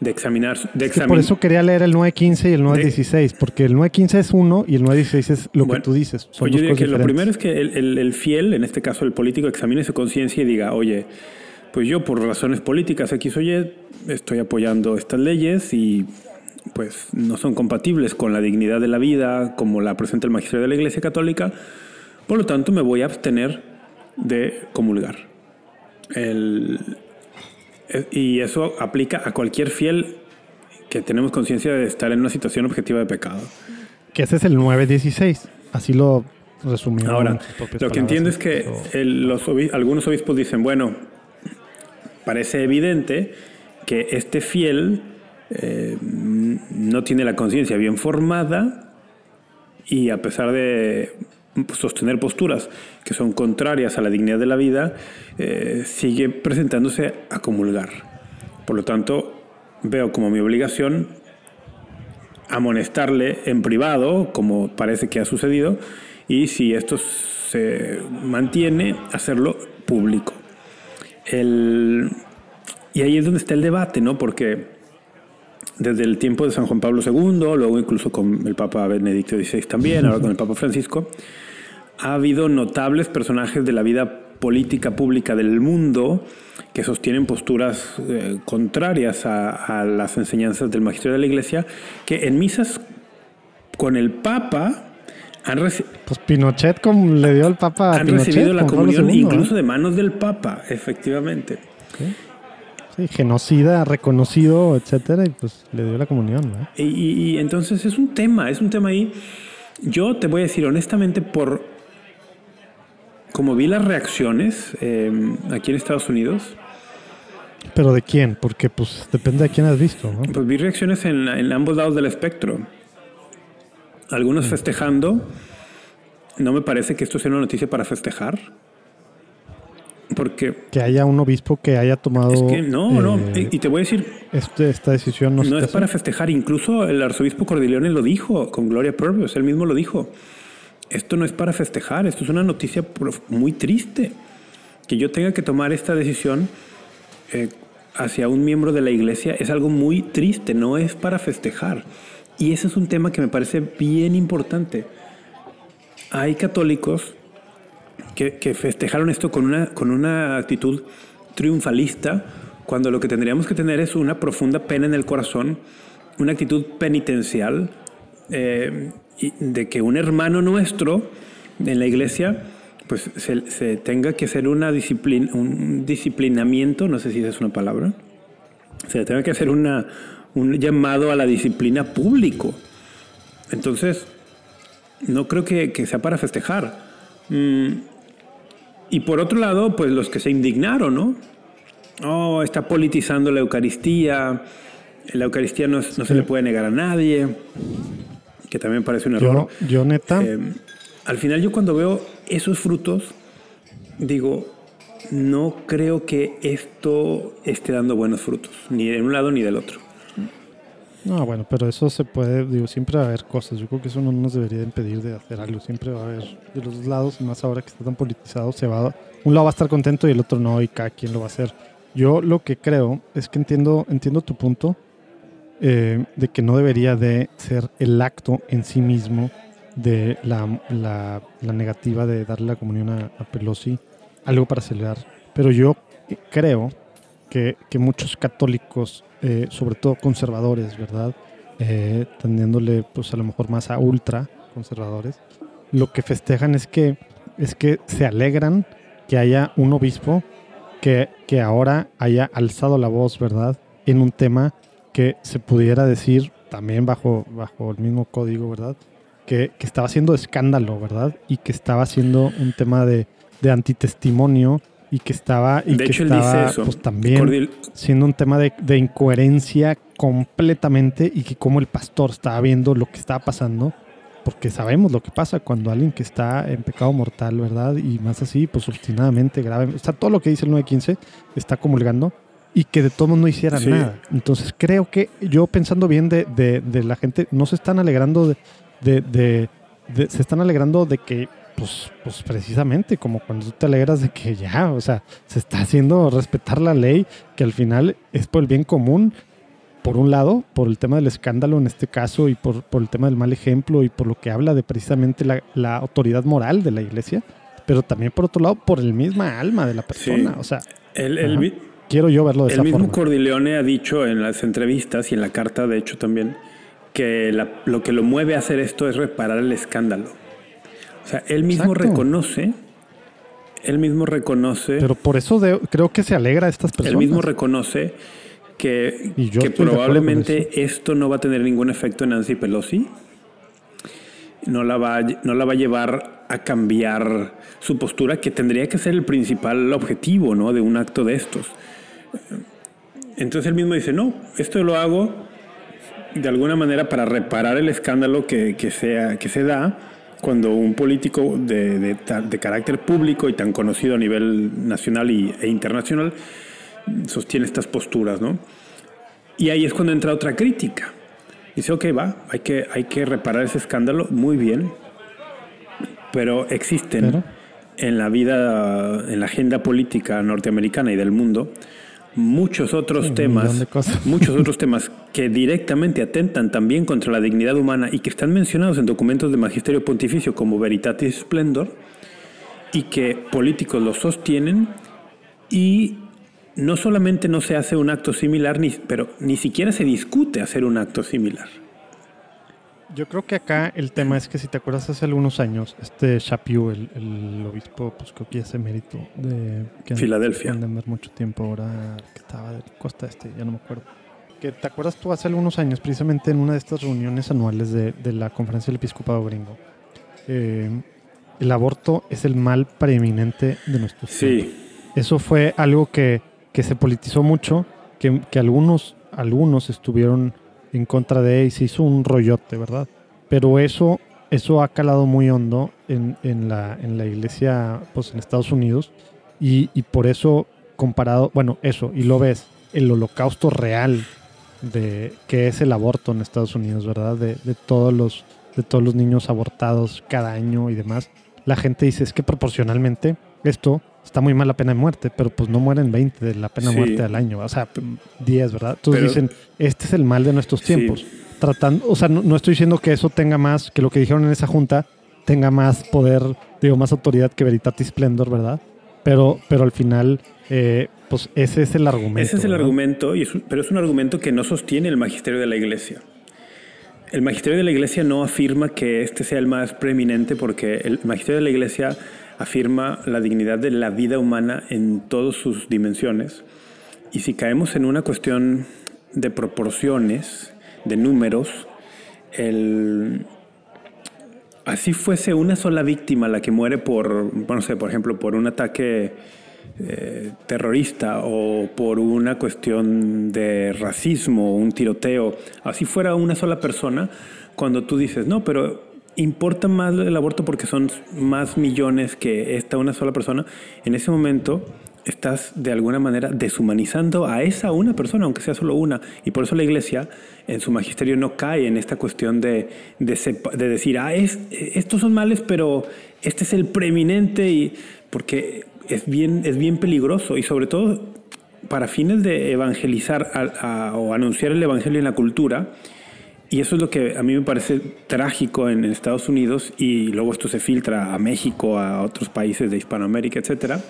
de examinar, de Que por eso quería leer el 915 y el 916, porque el 915 es uno y el 916 es lo Bueno, que tú dices. Son Pues yo diría que lo primero diferentes. es que el, el- el fiel, en este caso el político, examine su conciencia y diga, oye, pues yo por razones políticas X o Y estoy apoyando estas leyes y pues no son compatibles con la dignidad de la vida como la presenta el magisterio de la Iglesia Católica, por lo tanto me voy a abstener de comulgar. El- y eso aplica a cualquier fiel que tenemos conciencia de estar en una situación objetiva de pecado. Que ese es el 916. Así lo resumieron. Ahora, lo que palabras, entiendo es que el- los algunos obispos dicen, bueno, parece evidente que este fiel eh, no tiene la conciencia bien formada y a pesar de sostener posturas que son contrarias a la dignidad de la vida, eh, sigue presentándose a comulgar. Por lo tanto, veo como mi obligación amonestarle en privado, como parece que ha sucedido, y si esto se mantiene, hacerlo público. El- y ahí es donde está el debate, ¿no? Porque desde el tiempo de San Juan Pablo II, luego incluso con el Papa Benedicto XVI también, ahora con el Papa Francisco, ha habido notables personajes de la vida política pública del mundo que sostienen posturas eh, contrarias a, a las enseñanzas del magisterio de la Iglesia, que en misas con el Papa han, Pues Pinochet como le dio al Papa han Pinochet, recibido la comunión II, incluso ¿eh? de manos del Papa, efectivamente. Sí, genocida, reconocido, etcétera, y pues le dio la comunión, ¿no? Y, y- y entonces es un tema, es un tema ahí. Yo te voy a decir honestamente, por como vi las reacciones eh, aquí en Estados Unidos, Pero ¿de quién? Porque pues depende de quién has visto, ¿no? pues vi reacciones en, en ambos lados del espectro. Algunos festejando. No me parece que esto sea una noticia para festejar. Porque Que haya un obispo que haya tomado es que no, no. eh, Y y te voy a decir, este- esta decisión. No, No es para festejar, incluso el arzobispo Cordileone lo dijo con Gloria Purvis, él mismo lo dijo. Esto no es para festejar, esto es una noticia muy triste. Que yo tenga que tomar esta decisión eh, hacia un miembro de la iglesia es algo muy triste, no es para festejar. Y ese es un tema que me parece bien importante. Hay católicos que, que festejaron esto con una, con una actitud triunfalista, cuando lo que tendríamos que tener es una profunda pena en el corazón, una actitud penitencial eh, de que un hermano nuestro en la iglesia pues se, tenga que hacer una disciplina, un disciplinamiento, no sé si esa es una palabra, se tenga que hacer una, un llamado a la disciplina público. Entonces, no creo que, sea para festejar. Mm, y por otro lado, pues los que se indignaron, ¿no? Oh, está politizando la Eucaristía, la Eucaristía no, se le puede negar a nadie, que también parece un error. Yo, neta. Eh, al final yo cuando veo esos frutos, digo, no creo que esto esté dando buenos frutos, ni de un lado ni del otro. No, bueno, pero eso se puede, digo, siempre va a haber cosas. Yo creo que eso no nos debería impedir de hacer algo. Siempre va a haber de los dos lados, y más ahora que está tan politizado, se va, un lado va a estar contento y el otro no, y cada quien lo va a hacer. Yo lo que creo es que entiendo, entiendo tu punto eh, de que no debería de ser el acto en sí mismo de la, la, negativa de darle la comunión a, Pelosi algo para celebrar. Pero yo creo que, que muchos católicos eh, sobre todo conservadores, ¿verdad? Eh, tendiéndole pues a lo mejor más a ultra conservadores, lo que festejan es que, es que se alegran que haya un obispo que, que ahora haya alzado la voz, ¿verdad? En un tema que se pudiera decir también bajo, bajo el mismo código, ¿verdad? Que, que estaba haciendo escándalo, ¿verdad? Y que estaba haciendo un tema de, de antitestimonio y que estaba y que estaba pues también siendo un tema de, de, incoherencia completamente y que como el pastor estaba viendo lo que estaba pasando porque sabemos lo que pasa cuando alguien que está en pecado mortal verdad y más así pues obstinadamente grave está todo lo que dice el 915 está comulgando y que de todo no hiciera nada. Entonces creo que yo pensando bien de, de, de la gente no se están alegrando de, de se están alegrando de que pues, pues precisamente como cuando tú te alegras de que ya, o sea, se está haciendo respetar la ley, que al final es por el bien común, por un lado, por el tema del escándalo en este caso y por, por el tema del mal ejemplo y por lo que habla de precisamente la, la, autoridad moral de la iglesia, pero también por otro lado por el misma alma de la persona, o sea, el, el, quiero yo verlo de el mismo Cordileone ha dicho en las entrevistas y en la carta, de hecho también, que lo que lo mueve a hacer esto es reparar el escándalo. O sea, él mismo reconoce, él mismo reconoce... Pero por eso creo que se alegra a estas personas. Él mismo reconoce que, que probablemente esto no va a tener ningún efecto en Nancy Pelosi. No la, va, no la va a llevar a cambiar su postura, que tendría que ser el principal objetivo ¿no? de un acto de estos. Entonces él mismo dice, no, esto lo hago de alguna manera para reparar el escándalo que, que, sea, que se da cuando un político de, de, carácter público y tan conocido a nivel nacional y, e internacional sostiene estas posturas, ¿no? Y ahí es cuando entra otra crítica. Dice, ok, va, hay que, hay que reparar ese escándalo, muy bien, pero existen en la vida, en la agenda política norteamericana y del mundo, muchos otros temas, muchos otros temas que directamente atentan también contra la dignidad humana y que están mencionados en documentos de magisterio pontificio como Veritatis Splendor y que políticos los sostienen y no solamente no se hace un acto similar, ni, pero ni siquiera se discute hacer un acto similar. Yo creo que acá el tema es que si te acuerdas hace algunos años, este Chapiu, el, obispo, pues creo que es emérito de Filadelfia. De mucho tiempo ahora que estaba de costa este, ya no me acuerdo. Que te acuerdas tú hace algunos años, precisamente en una de estas reuniones anuales de, la conferencia del episcopado gringo. Eh, el aborto es el mal preeminente de nuestros Sí. Eso fue algo que, que se politizó mucho, que, que algunos, algunos estuvieron en contra de se hizo un rollote, ¿verdad? Pero eso, eso ha calado muy hondo en, en, la, en la iglesia pues, en Estados Unidos y, y, por eso comparado, bueno, eso, y lo ves, el holocausto real de que es el aborto en Estados Unidos, ¿verdad? De, de, todos los, de todos los niños abortados cada año y demás. La gente dice, es que proporcionalmente esto está muy mal la pena de muerte, pero pues no mueren 20 de la pena de muerte al año, o sea, 10, ¿verdad? Entonces dicen, este es el mal de nuestros tiempos. Tratando, o sea, no, estoy diciendo que eso tenga más, que lo que dijeron en esa junta tenga más poder, digo, más autoridad que Veritatis Splendor, ¿verdad? Pero, pero al final, eh, pues ese es el argumento. Ese es el argumento, y pero es un argumento que no sostiene el magisterio de la iglesia. el magisterio de la iglesia no afirma que este sea el más preeminente porque el magisterio de la iglesia afirma la dignidad de la vida humana en todas sus dimensiones. Y si caemos en una cuestión de proporciones, de números, el, así fuese una sola víctima la que muere por, no sé, por ejemplo, por un ataque eh, terrorista o por una cuestión de racismo un tiroteo, así fuera una sola persona, cuando tú dices, no, pero importa más el aborto porque son más millones que esta una sola persona, en ese momento estás de alguna manera deshumanizando a esa una persona, aunque sea solo una. Y por eso la iglesia en su magisterio no cae en esta cuestión de, de, decir, ah, es, estos son males, pero este es el preeminente, y, porque es bien, es bien peligroso y sobre todo para fines de evangelizar o anunciar el evangelio en la cultura. Y eso es lo que a mí me parece trágico en Estados Unidos y luego esto se filtra a México, a otros países de Hispanoamérica, etcétera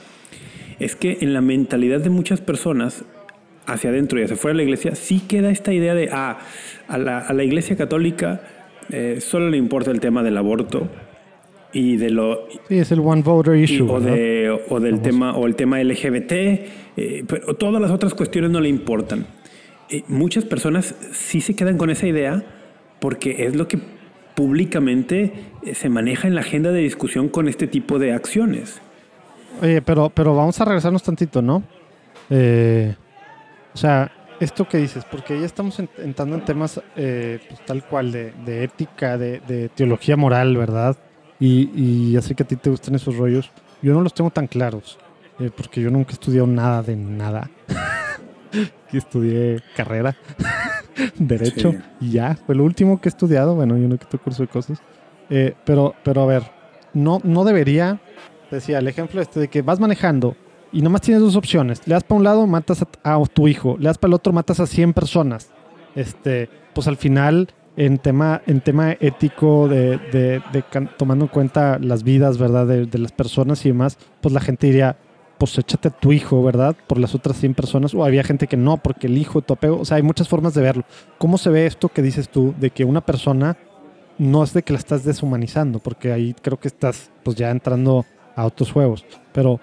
es que en la mentalidad de muchas personas, hacia adentro y hacia fuera de la iglesia, sí queda esta idea de, ah, a la, iglesia católica eh, solo le importa el tema del aborto y de lo... Sí, es el one voter issue. o, del tema, o el tema LGBT, eh, pero todas las otras cuestiones no le importan. Eh, muchas personas sí se quedan con esa idea porque es lo que públicamente se maneja en la agenda de discusión con este tipo de acciones. Oye, pero, pero vamos a regresarnos tantito, ¿no? Eh, o sea, esto que dices, porque ya estamos entrando en temas eh, pues, tal cual de, ética, de, teología moral, ¿verdad? Y, y ya que a ti te gustan esos rollos. Yo no los tengo tan claros, eh, porque yo nunca he estudiado nada de nada. Que estudié carrera, derecho, y ya, fue lo último que he estudiado. Bueno, yo no quito curso de cosas. pero, pero a ver, no, no debería Decía, el ejemplo este de que vas manejando y nomás tienes dos opciones. Le das para un lado, matas a, tu hijo. Le das para el otro, matas a 100 personas. Este, pues al final, en tema, en tema ético, de, de, tomando en cuenta las vidas, ¿verdad? De, las personas y demás, pues la gente diría, pues a tu hijo, ¿verdad? Por las otras 100 personas. O había gente que no, porque el hijo, tu apego. O sea, hay muchas formas de verlo. ¿Cómo se ve esto que dices tú, de que una persona no es de que la estás deshumanizando? Porque ahí creo que estás, pues ya entrando a otros juegos. Pero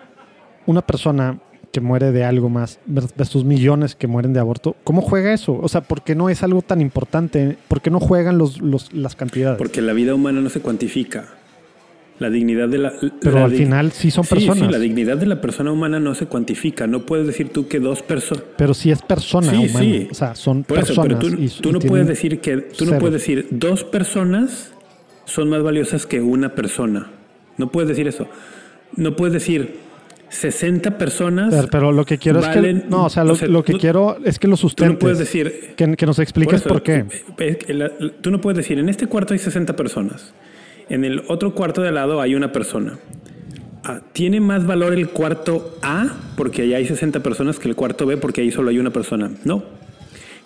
una persona que muere de algo más versus millones que mueren de aborto, ¿cómo juega eso? O sea, ¿por qué no es algo tan importante? ¿Por qué no juegan los, las cantidades? Porque la vida humana no se cuantifica. La dignidad de la... Pero al final sí son personas. Sí, la dignidad de la persona humana no se cuantifica. No puedes decir tú que dos personas... Pero sí es persona sí, humana. Sí. O sea, son personas. pero tú, no puedes decir que... Tú no puedes decir dos personas son más valiosas que una persona. No puedes decir eso no puedes decir 60 personas. Pero, lo que quiero es que. No, o sea, lo, que quiero es que lo sustentes. Tú no puedes decir. Que, nos expliques por, qué. tú no puedes decir, en este cuarto hay 60 personas. En el otro cuarto de al lado hay una persona. Ah, ¿Tiene más valor el cuarto A porque allá hay 60 personas que el cuarto B porque ahí solo hay una persona? No.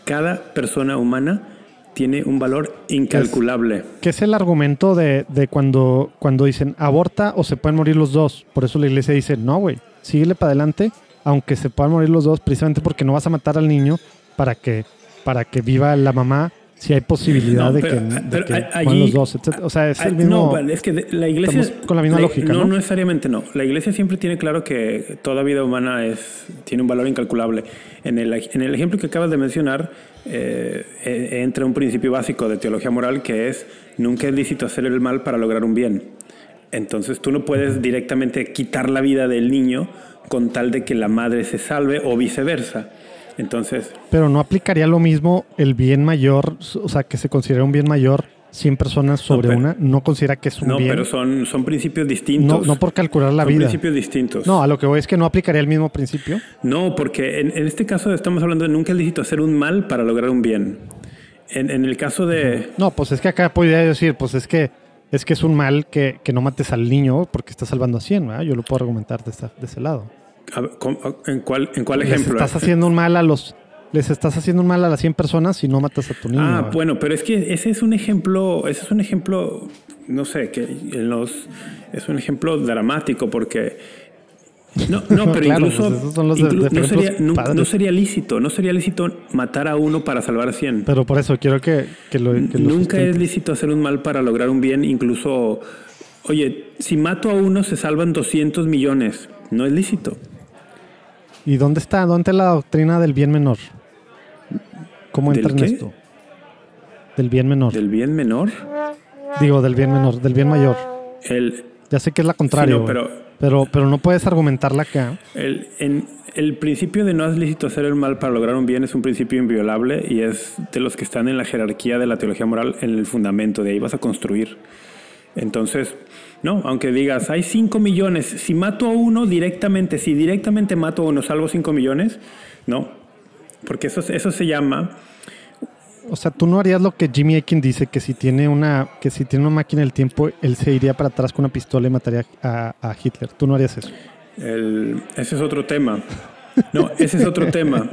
Cada persona humana tiene un valor incalculable. ¿Qué es el argumento de, cuando, cuando dicen aborta o se pueden morir los dos? Por eso la iglesia dice, no, güey, síguele para adelante, aunque se puedan morir los dos, precisamente porque no vas a matar al niño para que, para que viva la mamá si hay posibilidad de que, de los dos, etc. O sea, es el mismo. No, es que la iglesia. Con la misma lógica. No, no, necesariamente no. La iglesia siempre tiene claro que toda vida humana es, tiene un valor incalculable. En el, en el ejemplo que acabas de mencionar, eh, eh, entra un principio básico de teología moral que es: nunca es lícito hacer el mal para lograr un bien. Entonces tú no puedes directamente quitar la vida del niño con tal de que la madre se salve o viceversa. Entonces. Pero no aplicaría lo mismo el bien mayor, o sea, que se considera un bien mayor 100 personas sobre una, no considera que es un bien. No, pero son, son principios distintos. No, por calcular la vida. Son principios distintos. No, a lo que voy es que no aplicaría el mismo principio. No, porque en, este caso estamos hablando de nunca es lícito hacer un mal para lograr un bien. En, el caso de. No, pues es que acá podría decir, pues es que es que es un mal que, no mates al niño porque está salvando a 100, ¿verdad? Yo lo puedo argumentar de, de ese lado. ¿En cuál, en cuál ejemplo? Les estás haciendo un mal a los les estás haciendo un mal a las 100 personas si no matas a tu niño. Ah, bueno, pero es que ese es un ejemplo, ese es un ejemplo, no sé, que en los es un ejemplo dramático porque No, no, pero Claro, incluso, pues esos son los de- de no, sería, padres. no sería lícito, no sería lícito matar a uno para salvar a 100. Pero por eso quiero que, que lo, que lo Nunca sustentes. es lícito hacer un mal para lograr un bien, incluso, oye, si mato a uno se salvan 200 millones, no es lícito. ¿Y dónde está? ¿Dónde está la doctrina del bien menor? ¿Cómo ¿Del entra en qué? esto? Del bien menor. Del bien menor, Digo, del bien menor, del bien mayor. el, Ya sé que es la contraria, Sí, no, güey. pero- pero, pero no puedes argumentarla acá. el, en, el principio de no es lícito hacer el mal para lograr un bien es un principio inviolable y es de los que están en la jerarquía de la teología moral en el fundamento, de ahí vas a construir. Entonces, no, aunque digas, hay 5 millones, si mato a uno directamente, si directamente mato a uno, salvo 5 millones, no, porque eso, eso se llama, O sea, tú no harías lo que Jimmy Akin dice, que si tiene una, que si tiene una máquina del tiempo, él se iría para atrás con una pistola y mataría a, a Hitler. Tú no harías eso. el- ese es otro tema. No, ese es otro tema.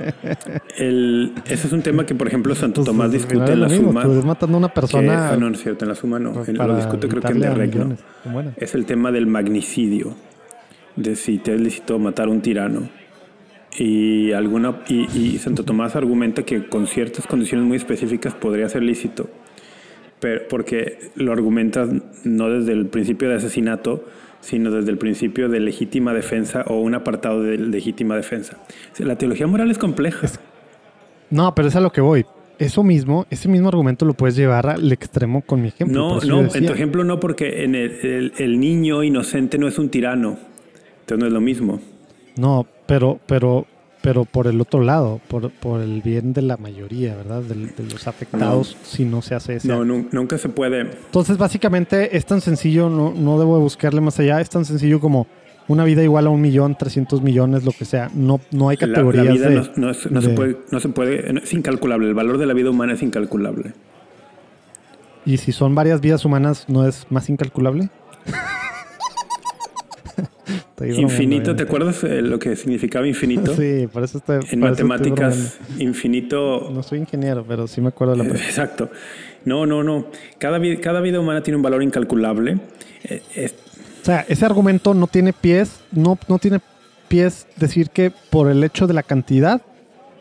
El- ese es un tema que, por ejemplo, Santo Pues, Tomás discute en la mismo, suma. Tú matando a una que- persona ah, no, no es cierto, en la suma no. pues, En- lo discute creo que en evitarle a de Regno. millones. Bueno. Es el tema del magnicidio, de si te es lícito matar a un tirano. Y, alguna, y, y Santo Tomás argumenta que con ciertas condiciones muy específicas podría ser lícito, pero porque lo argumentas no desde el principio de asesinato, sino desde el principio de legítima defensa o un apartado de legítima defensa. La teología moral es compleja. No, pero es a lo que voy. Eso mismo, ese mismo argumento lo puedes llevar al extremo con mi ejemplo. No, no, en tu ejemplo no, porque en el, el- el niño inocente no es un tirano. Entonces no es lo mismo. No, pero, pero, pero por el otro lado, por, por el bien de la mayoría, ¿verdad? De, los afectados, si no se hace ese. No, nun- nunca se puede. Entonces, básicamente, es tan sencillo, no, no debo de buscarle más allá, es tan sencillo como una vida igual a un millón, trescientos millones, lo que sea. No, no hay La, la categorías vida de, no, no no se de- puede, no se puede, es incalculable. El valor de la vida humana es incalculable. Y si son varias vidas humanas, ¿no es más incalculable? Infinito, ¿te acuerdas eh, lo que significaba infinito? Sí, por eso estoy. En estoy matemáticas, infinito. No soy ingeniero, pero sí me acuerdo de la eh, pregunta. Exacto. No, no, no. Cada, cada vida humana tiene un valor incalculable. Eh, es- O sea, ese argumento no tiene pies, no, no tiene pies decir que por el hecho de la cantidad,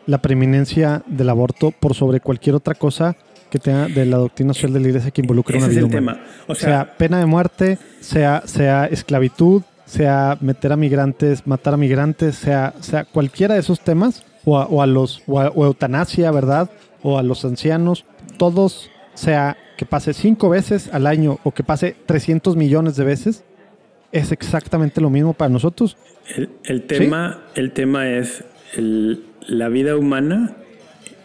la preeminencia del aborto por sobre cualquier otra cosa que tenga de la doctrina social de la iglesia que involucre ese una es vida el humana. tema. O sea, sea, pena de muerte, sea, sea esclavitud, sea meter a migrantes, matar a migrantes, sea, sea cualquiera de esos temas, o a, o a los, o, a- o eutanasia, ¿verdad? O a los ancianos, todos, sea que pase cinco veces al año o que pase 300 millones de veces, es exactamente lo mismo para nosotros. el, el tema, el tema es el- la vida humana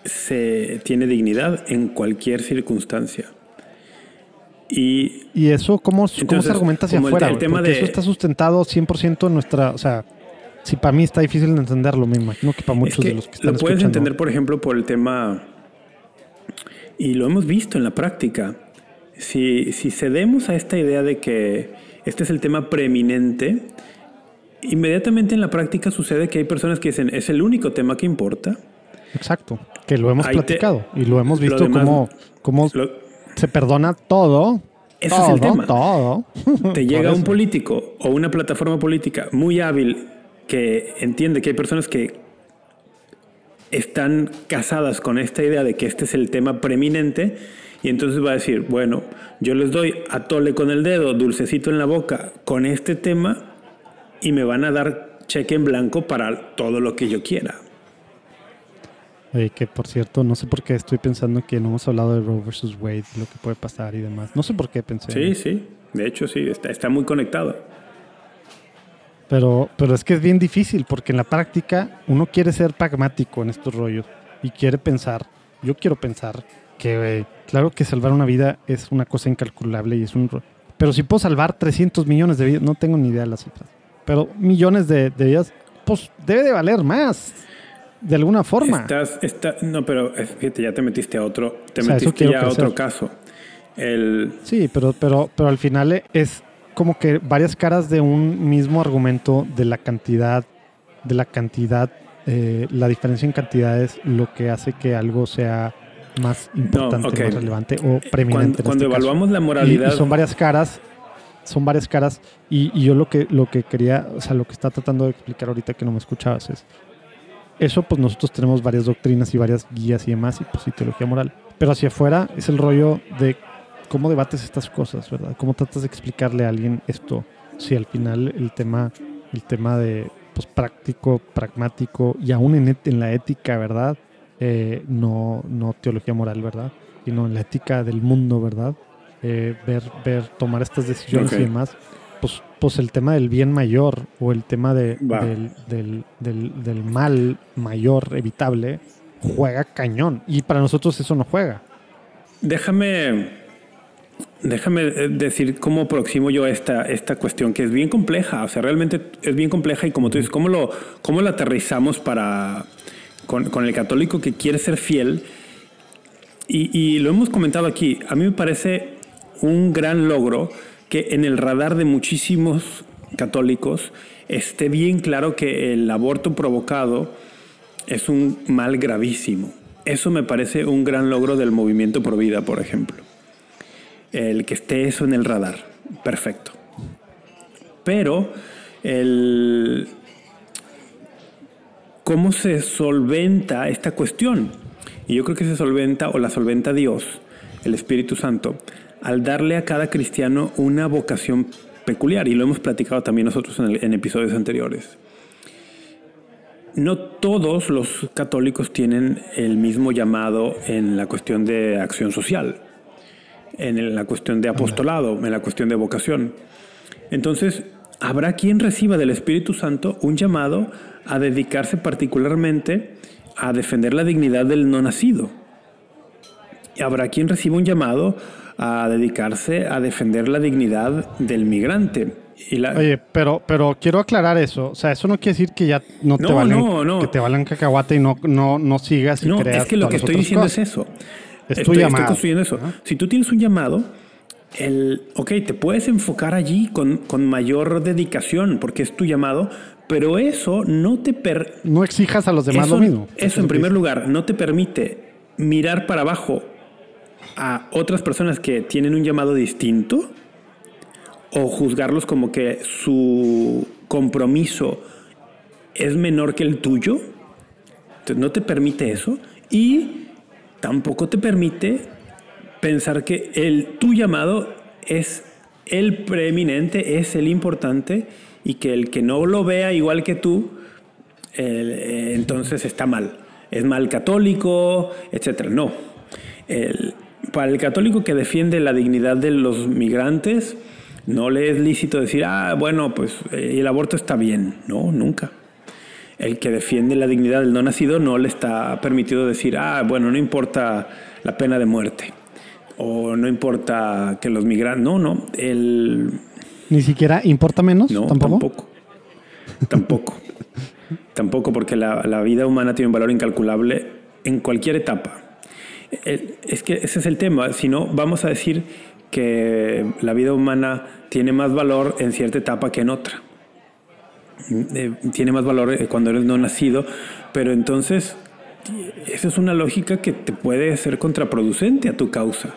se tiene dignidad en cualquier circunstancia. Y Y eso, ¿cómo, cómo se argumenta hacia el- afuera? el tema de- eso está sustentado 100% en nuestra, o sea, si para mí está difícil de entenderlo, me imagino que para Es muchos que de los que están lo puedes escuchando. entender, por ejemplo, por el tema, y lo hemos visto en la práctica, si, si cedemos a esta idea de que este es el tema preeminente, inmediatamente en la práctica sucede que hay personas que dicen, es el único tema que importa. Exacto, que lo hemos Ahí te- platicado y lo hemos lo visto demás- como, como Lo- se perdona todo. Ese todo, es el tema. todo. te llega un político o una plataforma política muy hábil que entiende que hay personas que están casadas con esta idea de que este es el tema preeminente y entonces va a decir, bueno, yo les doy a tole con el dedo, dulcecito en la boca con este tema y me van a dar cheque en blanco para todo lo que yo quiera. Oye, que por cierto, no sé por qué estoy pensando que no hemos hablado de Roe versus Wade, lo que puede pasar y demás. No sé por qué pensé. Sí, sí, de hecho sí, está, está muy conectado. Pero, pero es que es bien difícil porque en la práctica uno quiere ser pragmático en estos rollos y quiere pensar, yo quiero pensar que eh, claro que salvar una vida es una cosa incalculable y es un... ro- Pero si puedo salvar 300 millones de vidas, no tengo ni idea de las cifras, pero millones de, de vidas, pues debe de valer más, de alguna forma. Estás, está, no, pero es- fíjate, ya te metiste a otro, te O sea, eso metiste ya a otro caso. El, Sí, pero, pero, pero al final eh, es como que varias caras de un mismo argumento de la cantidad, de la cantidad, eh, la diferencia en cantidades, lo que hace que algo sea más importante, más relevante o preeminente. cuando en cuando este caso. evaluamos la Y- moralidad, y son varias caras son varias caras y, y, yo lo que, lo que quería, o sea, lo que está tratando de explicar ahorita que no me escuchabas es, eso pues nosotros tenemos varias doctrinas y varias guías y demás y pues y teología moral. Pero hacia afuera es el rollo de cómo debates estas cosas, ¿verdad? Cómo tratas de explicarle a alguien esto si al final el tema, el tema de pues, práctico, pragmático y aún en, en la ética, ¿verdad? Eh, no, no teología moral, ¿verdad? Sino en la ética del mundo, ¿verdad? Eh, ver, ver, tomar estas decisiones y demás. Pues, el tema del bien mayor o el tema de, del, del, del, del mal mayor evitable juega cañón. Y para nosotros eso no juega. Déjame Déjame eh, decir cómo aproximo yo esta, esta cuestión, que es bien compleja, o sea, realmente es bien compleja y como tú dices, ¿cómo lo, cómo lo aterrizamos para, con, con el católico que quiere ser fiel? Y, y, lo hemos comentado aquí, a mí me parece un gran logro que en el radar de muchísimos católicos esté bien claro que el aborto provocado es un mal gravísimo. Eso me parece un gran logro del movimiento por vida, por ejemplo el que esté eso en el radar. Perfecto. Pero el cómo se solventa esta cuestión. Y yo creo que se solventa o la solventa Dios, el Espíritu Santo, al darle a cada cristiano una vocación peculiar. Y lo hemos platicado también nosotros en, en episodios anteriores. No todos los católicos tienen el mismo llamado en la cuestión de acción social en la cuestión de apostolado, en la cuestión de vocación. Entonces, habrá quien reciba del Espíritu Santo un llamado a dedicarse particularmente a defender la dignidad del no nacido. Y habrá quien reciba un llamado a dedicarse a defender la dignidad del migrante. Y Oye, pero, pero quiero aclarar eso. O sea, eso no quiere decir que ya no, te valen, que te valen cacahuate y no, no, no sigas y no, es que lo que estoy diciendo es eso. Es tu llamado. construyendo eso. Si tú tienes un llamado, el, ok, te puedes enfocar allí con, con mayor dedicación porque es tu llamado, pero eso no te... Per no exijas a los demás eso, lo mismo. Eso, en primer lugar, no te permite mirar para abajo a otras personas que tienen un llamado distinto o juzgarlos como que su compromiso es menor que el tuyo. Entonces, no te permite eso. Y tampoco te permite pensar que el, tu llamado es el preeminente, es el importante y que el que no lo vea igual que tú, eh, entonces está mal. Es mal católico, etc. No. Para el católico que defiende la dignidad de los migrantes, no le es lícito decir, ah, bueno, pues eh, el aborto está bien. No, nunca el que defiende la dignidad del no nacido no le está permitido decir, ah, bueno, no importa la pena de muerte o no importa que los migrantes, no, no, el... Ni siquiera importa menos, no, tampoco. Tampoco. tampoco. porque la, la, vida humana tiene un valor incalculable en cualquier etapa. Es que ese es el tema, si no, vamos a decir que la vida humana tiene más valor en cierta etapa que en otra. Eh, tiene más valor eh, cuando eres no nacido, pero entonces esa es una lógica que te puede ser contraproducente a tu causa.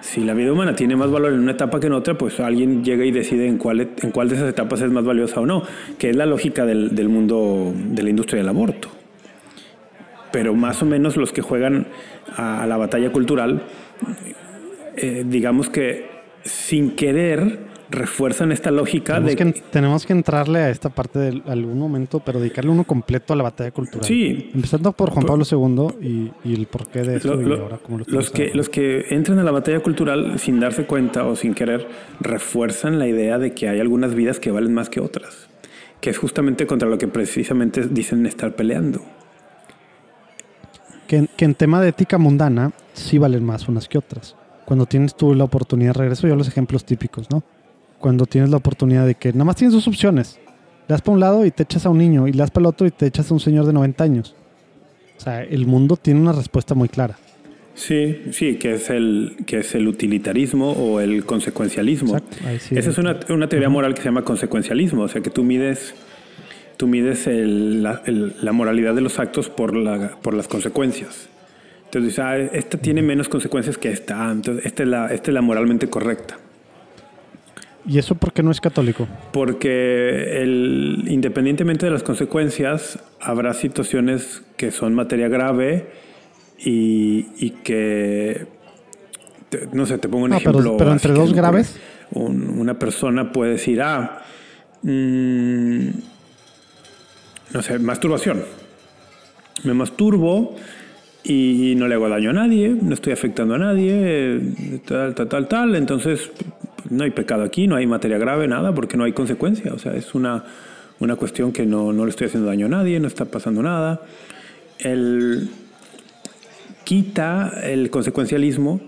Si la vida humana tiene más valor en una etapa que en otra, pues alguien llega y decide en cuál, en cuál de esas etapas es más valiosa o no, que es la lógica del, del mundo de la industria del aborto. Pero más o menos los que juegan a, la batalla cultural, eh, digamos que sin querer, refuerzan esta lógica tenemos de que, tenemos que entrarle a esta parte de algún momento, pero dedicarle uno completo a la batalla cultural. Sí. Empezando por Juan Pablo II y, el porqué de eso y ahora cómo lo los que Los que entran a la batalla cultural sin darse cuenta o sin querer refuerzan la idea de que hay algunas vidas que valen más que otras, que es justamente contra lo que precisamente dicen estar peleando. Que, que en tema de ética mundana sí valen más unas que otras. Cuando tienes tú la oportunidad, regreso yo a los ejemplos típicos, ¿no? cuando tienes la oportunidad de que nada más tienes dos opciones. Le das para un lado y te echas a un niño, y le das para el otro y te echas a un señor de 90 años. O sea, el mundo tiene una respuesta muy clara. Sí, sí, que es el, que es el utilitarismo o el consecuencialismo. Esa es una, una, teoría moral que se llama consecuencialismo, o sea que tú mides, tú mides la, la, moralidad de los actos por, la, por las consecuencias. Entonces, ah, esta tiene menos consecuencias que esta, ah, entonces esta es la, esta es la moralmente correcta. ¿Y eso por qué no es católico? Porque el, independientemente de las consecuencias, habrá situaciones que son materia grave y, y que, te- no sé, te pongo un pero- ejemplo. pero así entre dos graves. Un- una persona puede decir, ah, mm, no sé, masturbación. Me masturbo y no le hago daño a nadie, no estoy afectando a nadie, tal, tal, tal, tal. Entonces, no hay pecado aquí, no hay materia grave, nada, porque no hay consecuencia. O sea, es una, una cuestión que no, no le estoy haciendo daño a nadie, no está pasando nada. El, quita el consecuencialismo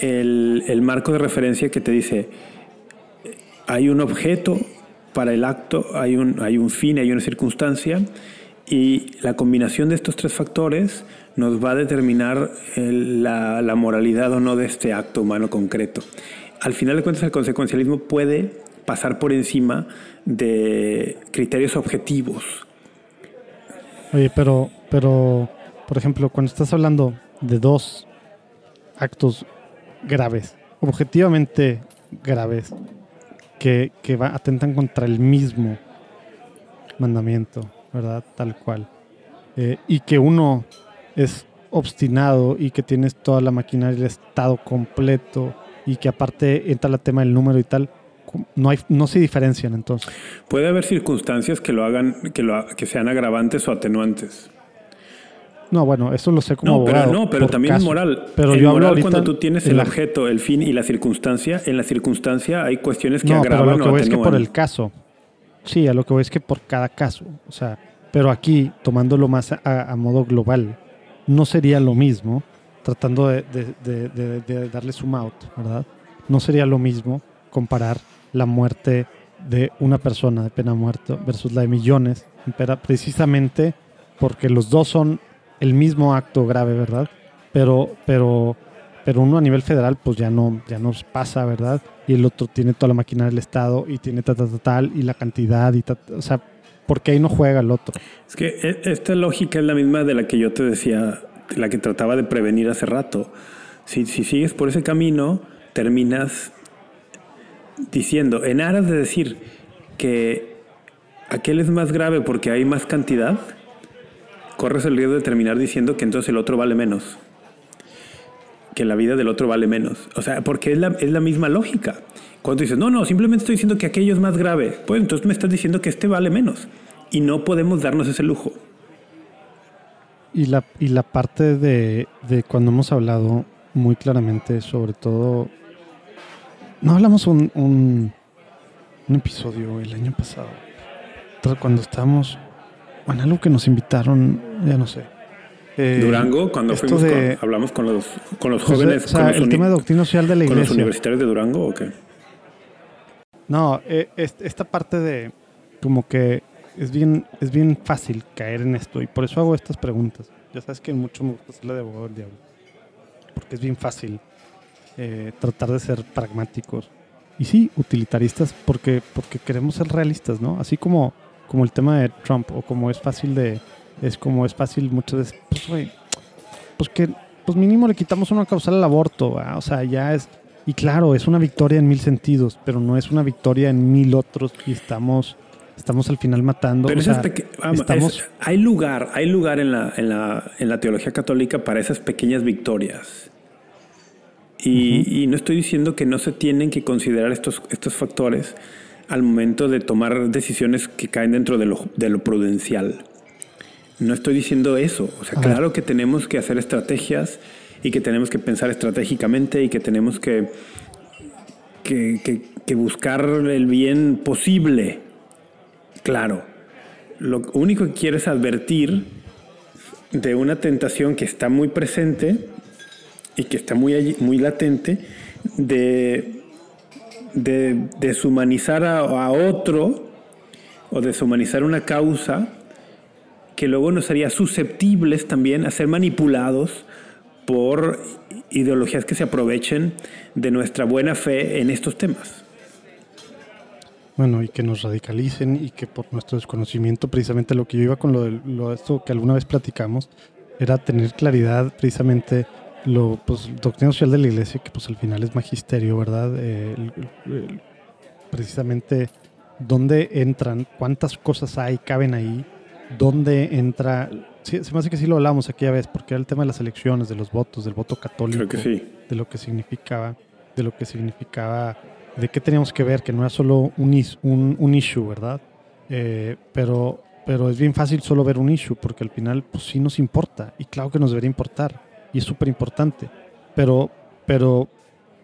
el, el marco de referencia que te dice hay un objeto para el acto, hay un, hay un fin, hay una circunstancia y la combinación de estos tres factores nos va a determinar el- la, la moralidad o no de este acto humano concreto. Al final de cuentas el consecuencialismo puede pasar por encima de criterios objetivos. Oye, pero, pero, por ejemplo, cuando estás hablando de dos actos graves, objetivamente graves, que, que va- atentan contra el mismo mandamiento, ¿verdad? Tal cual. Eh, y que uno es obstinado y que tienes toda la maquinaria del Estado completo y que aparte entra el tema del número y tal, no, hay, no se diferencian entonces. Puede haber circunstancias que lo hagan, que, lo, que sean agravantes o atenuantes. No, bueno, eso lo sé como No, pero no, pero también es moral. Pero El yo moral ahorita cuando tú tienes el objeto, el fin y la circunstancia, en la circunstancia hay cuestiones que No, pero agravan lo que voy es que por el caso. Sí, a lo que voy es que por cada caso. O sea, pero aquí, tomándolo más a, a modo global, no sería lo mismo, tratando de, de- de- darle zoom out, ¿verdad? No sería lo mismo comparar la muerte de una persona de pena muerta versus la de millones, precisamente porque los dos son el mismo acto grave, ¿verdad? Pero, pero, pero uno a nivel federal, pues ya no, ya nos pasa, ¿verdad? Y el otro tiene toda la máquina del Estado y tiene tal, tal, tal, tal, y la cantidad y tal, o sea, porque ahí no juega el otro. Es que e- esta lógica es la misma de la que yo te decía, la que trataba de prevenir hace rato. Si sigues por ese camino, terminas diciendo, en aras de decir que aquel es más grave porque hay más cantidad, corres el riesgo de terminar diciendo que entonces el otro vale menos. Que la vida del otro vale menos. O sea, porque es la, es la misma lógica. Cuando dices, no, no, simplemente estoy diciendo que aquello es más grave, pues entonces me estás diciendo que este vale menos. Y no podemos darnos ese lujo. Y la, y la parte de, de cuando hemos hablado muy claramente, sobre todo, no hablamos un, un, episodio el año pasado, cuando estábamos, bueno, algo que nos invitaron, ya no sé. Eh, Durango, cuando fuimos de- con- hablamos con los, con los pues, jóvenes, o sea, con, los el uni- tema de doctrina social de la con los iglesia. universitarios de Durango o qué? No, eh, es- esta parte de como que es bien, es bien fácil caer en esto y por eso hago estas preguntas. Ya sabes que mucho me gusta hacerle de abogado del diablo. Porque es bien fácil eh, tratar de ser pragmáticos. Y sí, utilitaristas porque, porque queremos ser realistas, ¿no? Así como, como el tema de Trump o como es fácil de... Es como es fácil muchas veces... Pues, güey, pues que... Pues mínimo le quitamos una causal al aborto, ¿va? O sea, ya es... Y claro, es una victoria en mil sentidos, pero no es una victoria en mil otros y estamos, estamos al final matando. Pero o sea, peque- vamos, estamos, es- hay lugar, hay lugar en la, en, la, en la teología católica para esas pequeñas victorias. Y, y no estoy diciendo que no se tienen que considerar estos, estos factores al momento de tomar decisiones que caen dentro de lo, de lo prudencial. No estoy diciendo eso. O sea, claro que tenemos que hacer estrategias y que tenemos que pensar estratégicamente y que tenemos que, que, que- que buscar el bien posible. Claro. Lo único que quiero es advertir de una tentación que está muy presente y que está muy, muy latente de, de deshumanizar a, otro o deshumanizar una causa que luego nos haría susceptibles también a ser manipulados por ideologías que se aprovechen de nuestra buena fe en estos temas. bueno, y que nos radicalicen y que por nuestro desconocimiento, precisamente lo que yo iba con lo de lo, esto que alguna vez platicamos, era tener claridad precisamente lo, pues, doctrina social de la iglesia, que pues al final es magisterio, ¿verdad? Eh, el- el- precisamente dónde entran, cuántas cosas hay, caben ahí, dónde entra. Sí, se me hace que sí lo hablamos aquella vez, porque era el tema de las elecciones, de los votos, del voto católico, Creo que sí. de lo que significaba, de lo que significaba, de qué teníamos que ver, que no era solo un, is- un, un issue, ¿verdad? Eh, pero, pero es bien fácil solo ver un issue, porque al final, pues sí nos importa, y claro que nos debería importar, y es súper importante, pero, pero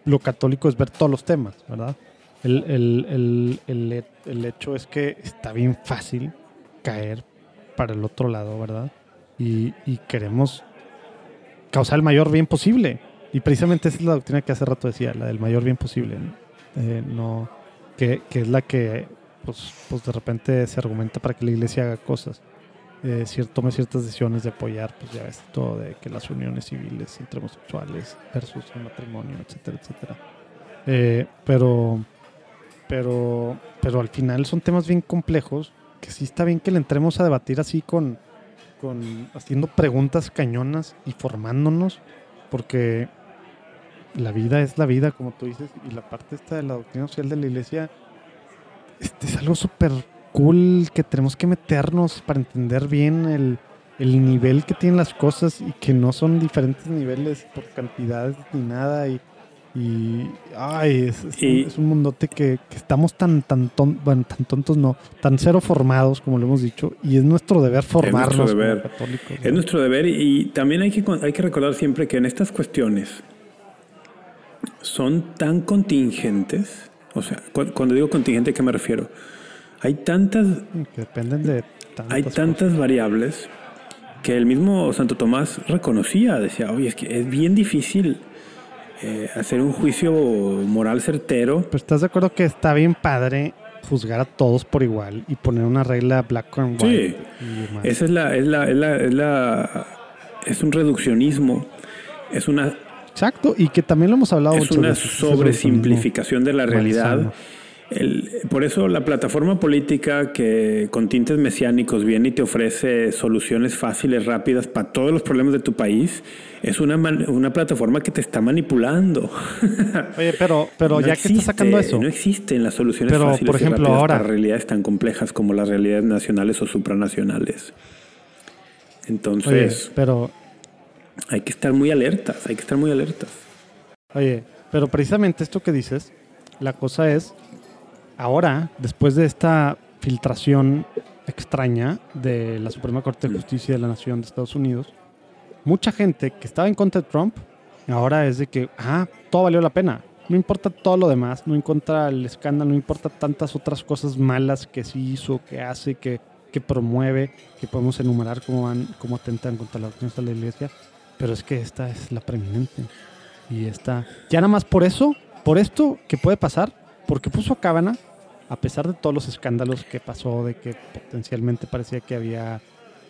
lo católico es ver todos los temas, ¿verdad? El, el, el, el, he- el hecho es que está bien fácil caer para el otro lado, ¿verdad? Y, y queremos causar el mayor bien posible. Y precisamente esa es la doctrina que hace rato decía, la del mayor bien posible. ¿no? Eh, que, que es la que pues, pues de repente se argumenta para que la iglesia haga cosas. Eh, tome ciertas decisiones de apoyar, pues ya ves, todo de que las uniones civiles entre homosexuales versus el matrimonio, etcétera, etcétera. Eh, pero, pero, pero al final son temas bien complejos que sí está bien que le entremos a debatir así con, con haciendo preguntas cañonas y formándonos, porque la vida es la vida, como tú dices, y la parte esta de la doctrina social de la iglesia este es algo súper cool que tenemos que meternos para entender bien el, el nivel que tienen las cosas y que no son diferentes niveles por cantidades ni nada y, y ay, es, es Y- un, es un mundote que, que estamos tan tan ton- bueno, tan tontos no, tan cero formados como lo hemos dicho y es nuestro deber formarnos como deber. católicos. Es nuestro deber y, y también hay que, hay que recordar siempre que en estas cuestiones son tan contingentes, o sea, cu- cuando digo contingente, ¿a qué me refiero? Hay tantas, que dependen de tantas hay cosas. tantas variables que el mismo Santo Tomás reconocía, decía, oye, es que es bien difícil eh, hacer un juicio moral certero. Pero estás de acuerdo que está bien padre juzgar a todos por igual y poner una regla black and Sí. white. demás. Esa es la, es la, es la, es la, es un reduccionismo, es una Exacto, y que también lo hemos hablado es muchas una sobresimplificación de la realidad. malsano. El- por eso la plataforma política que con tintes mesiánicos viene y te ofrece soluciones fáciles, rápidas para todos los problemas de tu país, es una, una plataforma que te está manipulando. Oye, pero, pero No ya que estás sacando existe, eso, No existen las soluciones Pero, fáciles por ejemplo, y rápidas ahora- para realidades tan complejas como las realidades nacionales o supranacionales. oye, Entonces, pero, hay que estar muy alertas, hay que estar muy alertas. oye, pero precisamente esto que dices, la cosa es, ahora, después de esta filtración extraña de la Suprema Corte de Justicia de la Nación de Estados Unidos, mucha gente que estaba en contra de Trump, ahora es de que, ah, todo valió la pena. No importa todo lo demás, no importa el escándalo, no importa tantas otras cosas malas que sí hizo, que hace, que, que promueve, que podemos enumerar cómo, van, cómo atentan contra la doctrina de la iglesia, pero es que esta es la preeminente. Y esta, ya nada más por eso, por esto que puede pasar, porque puso a Cábana, a pesar de todos los escándalos que pasó, de que potencialmente parecía que había,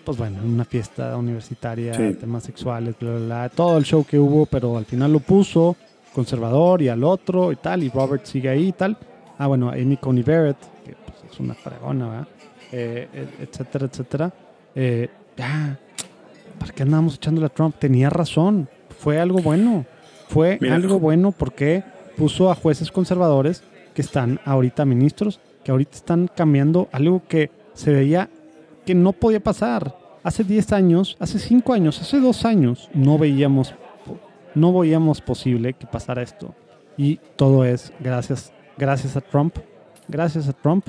pues bueno, una fiesta universitaria, Sí. temas sexuales, bla, bla, bla, todo el show que hubo, pero al final lo puso conservador y al otro y tal, y Robert sigue ahí y tal. Ah, bueno, Amy Coney Barrett, que pues, es una fregona, ¿verdad? Eh, et- etcétera, etcétera. Eh, ya, ¿para qué andábamos echándole a Trump? Tenía razón, fue algo bueno. Fue Mira, algo bueno porque puso a jueces conservadores que están ahorita ministros, que ahorita están cambiando algo que se veía que no podía pasar. Hace 10 años, hace 5 años, hace 2 años, no veíamos, no veíamos posible que pasara esto. Y todo es gracias, gracias a Trump. Gracias a Trump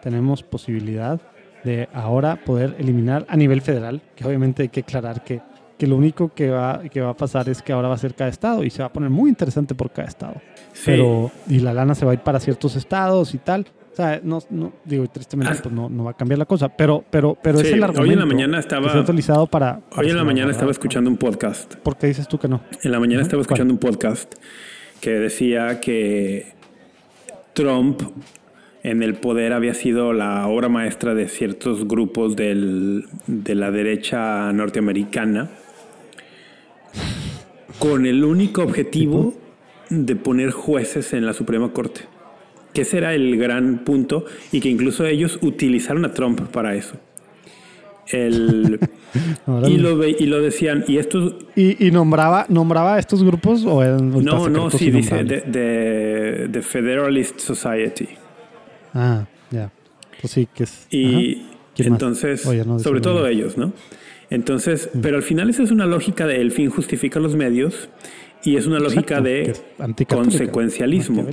tenemos posibilidad de ahora poder eliminar a nivel federal, que obviamente hay que aclarar que, que lo único que va, que va a pasar es que ahora va a ser cada estado y se va a poner muy interesante por cada estado. Sí. Pero, y la lana se va a ir para ciertos estados y tal. O sea, no, no digo, tristemente, Ah. pues no, no va a cambiar la cosa. Pero, pero, pero Sí, es el hoy argumento en la mañana estaba- que se ha utilizado para. para Hoy en la mañana estaba escuchando un podcast ¿Por qué dices tú que no? En la mañana estaba ¿cuál? escuchando un podcast que decía que Trump en el poder había sido la obra maestra de ciertos grupos del- de la derecha norteamericana con el único objetivo de poner jueces en la Suprema Corte. Que ese era el gran punto y que incluso ellos utilizaron a Trump para eso. El, y, lo, ve- y lo decían, y estos ¿Y, y nombraba, nombraba a estos grupos o eran No, no, sí, dice de, de- de Federalist Society. Ah, ya. Pues sí, que es. Y entonces, sobre todo ellos, ¿no? Entonces, pero al final esa es una lógica de el fin justifica los medios y es una lógica de consecuencialismo.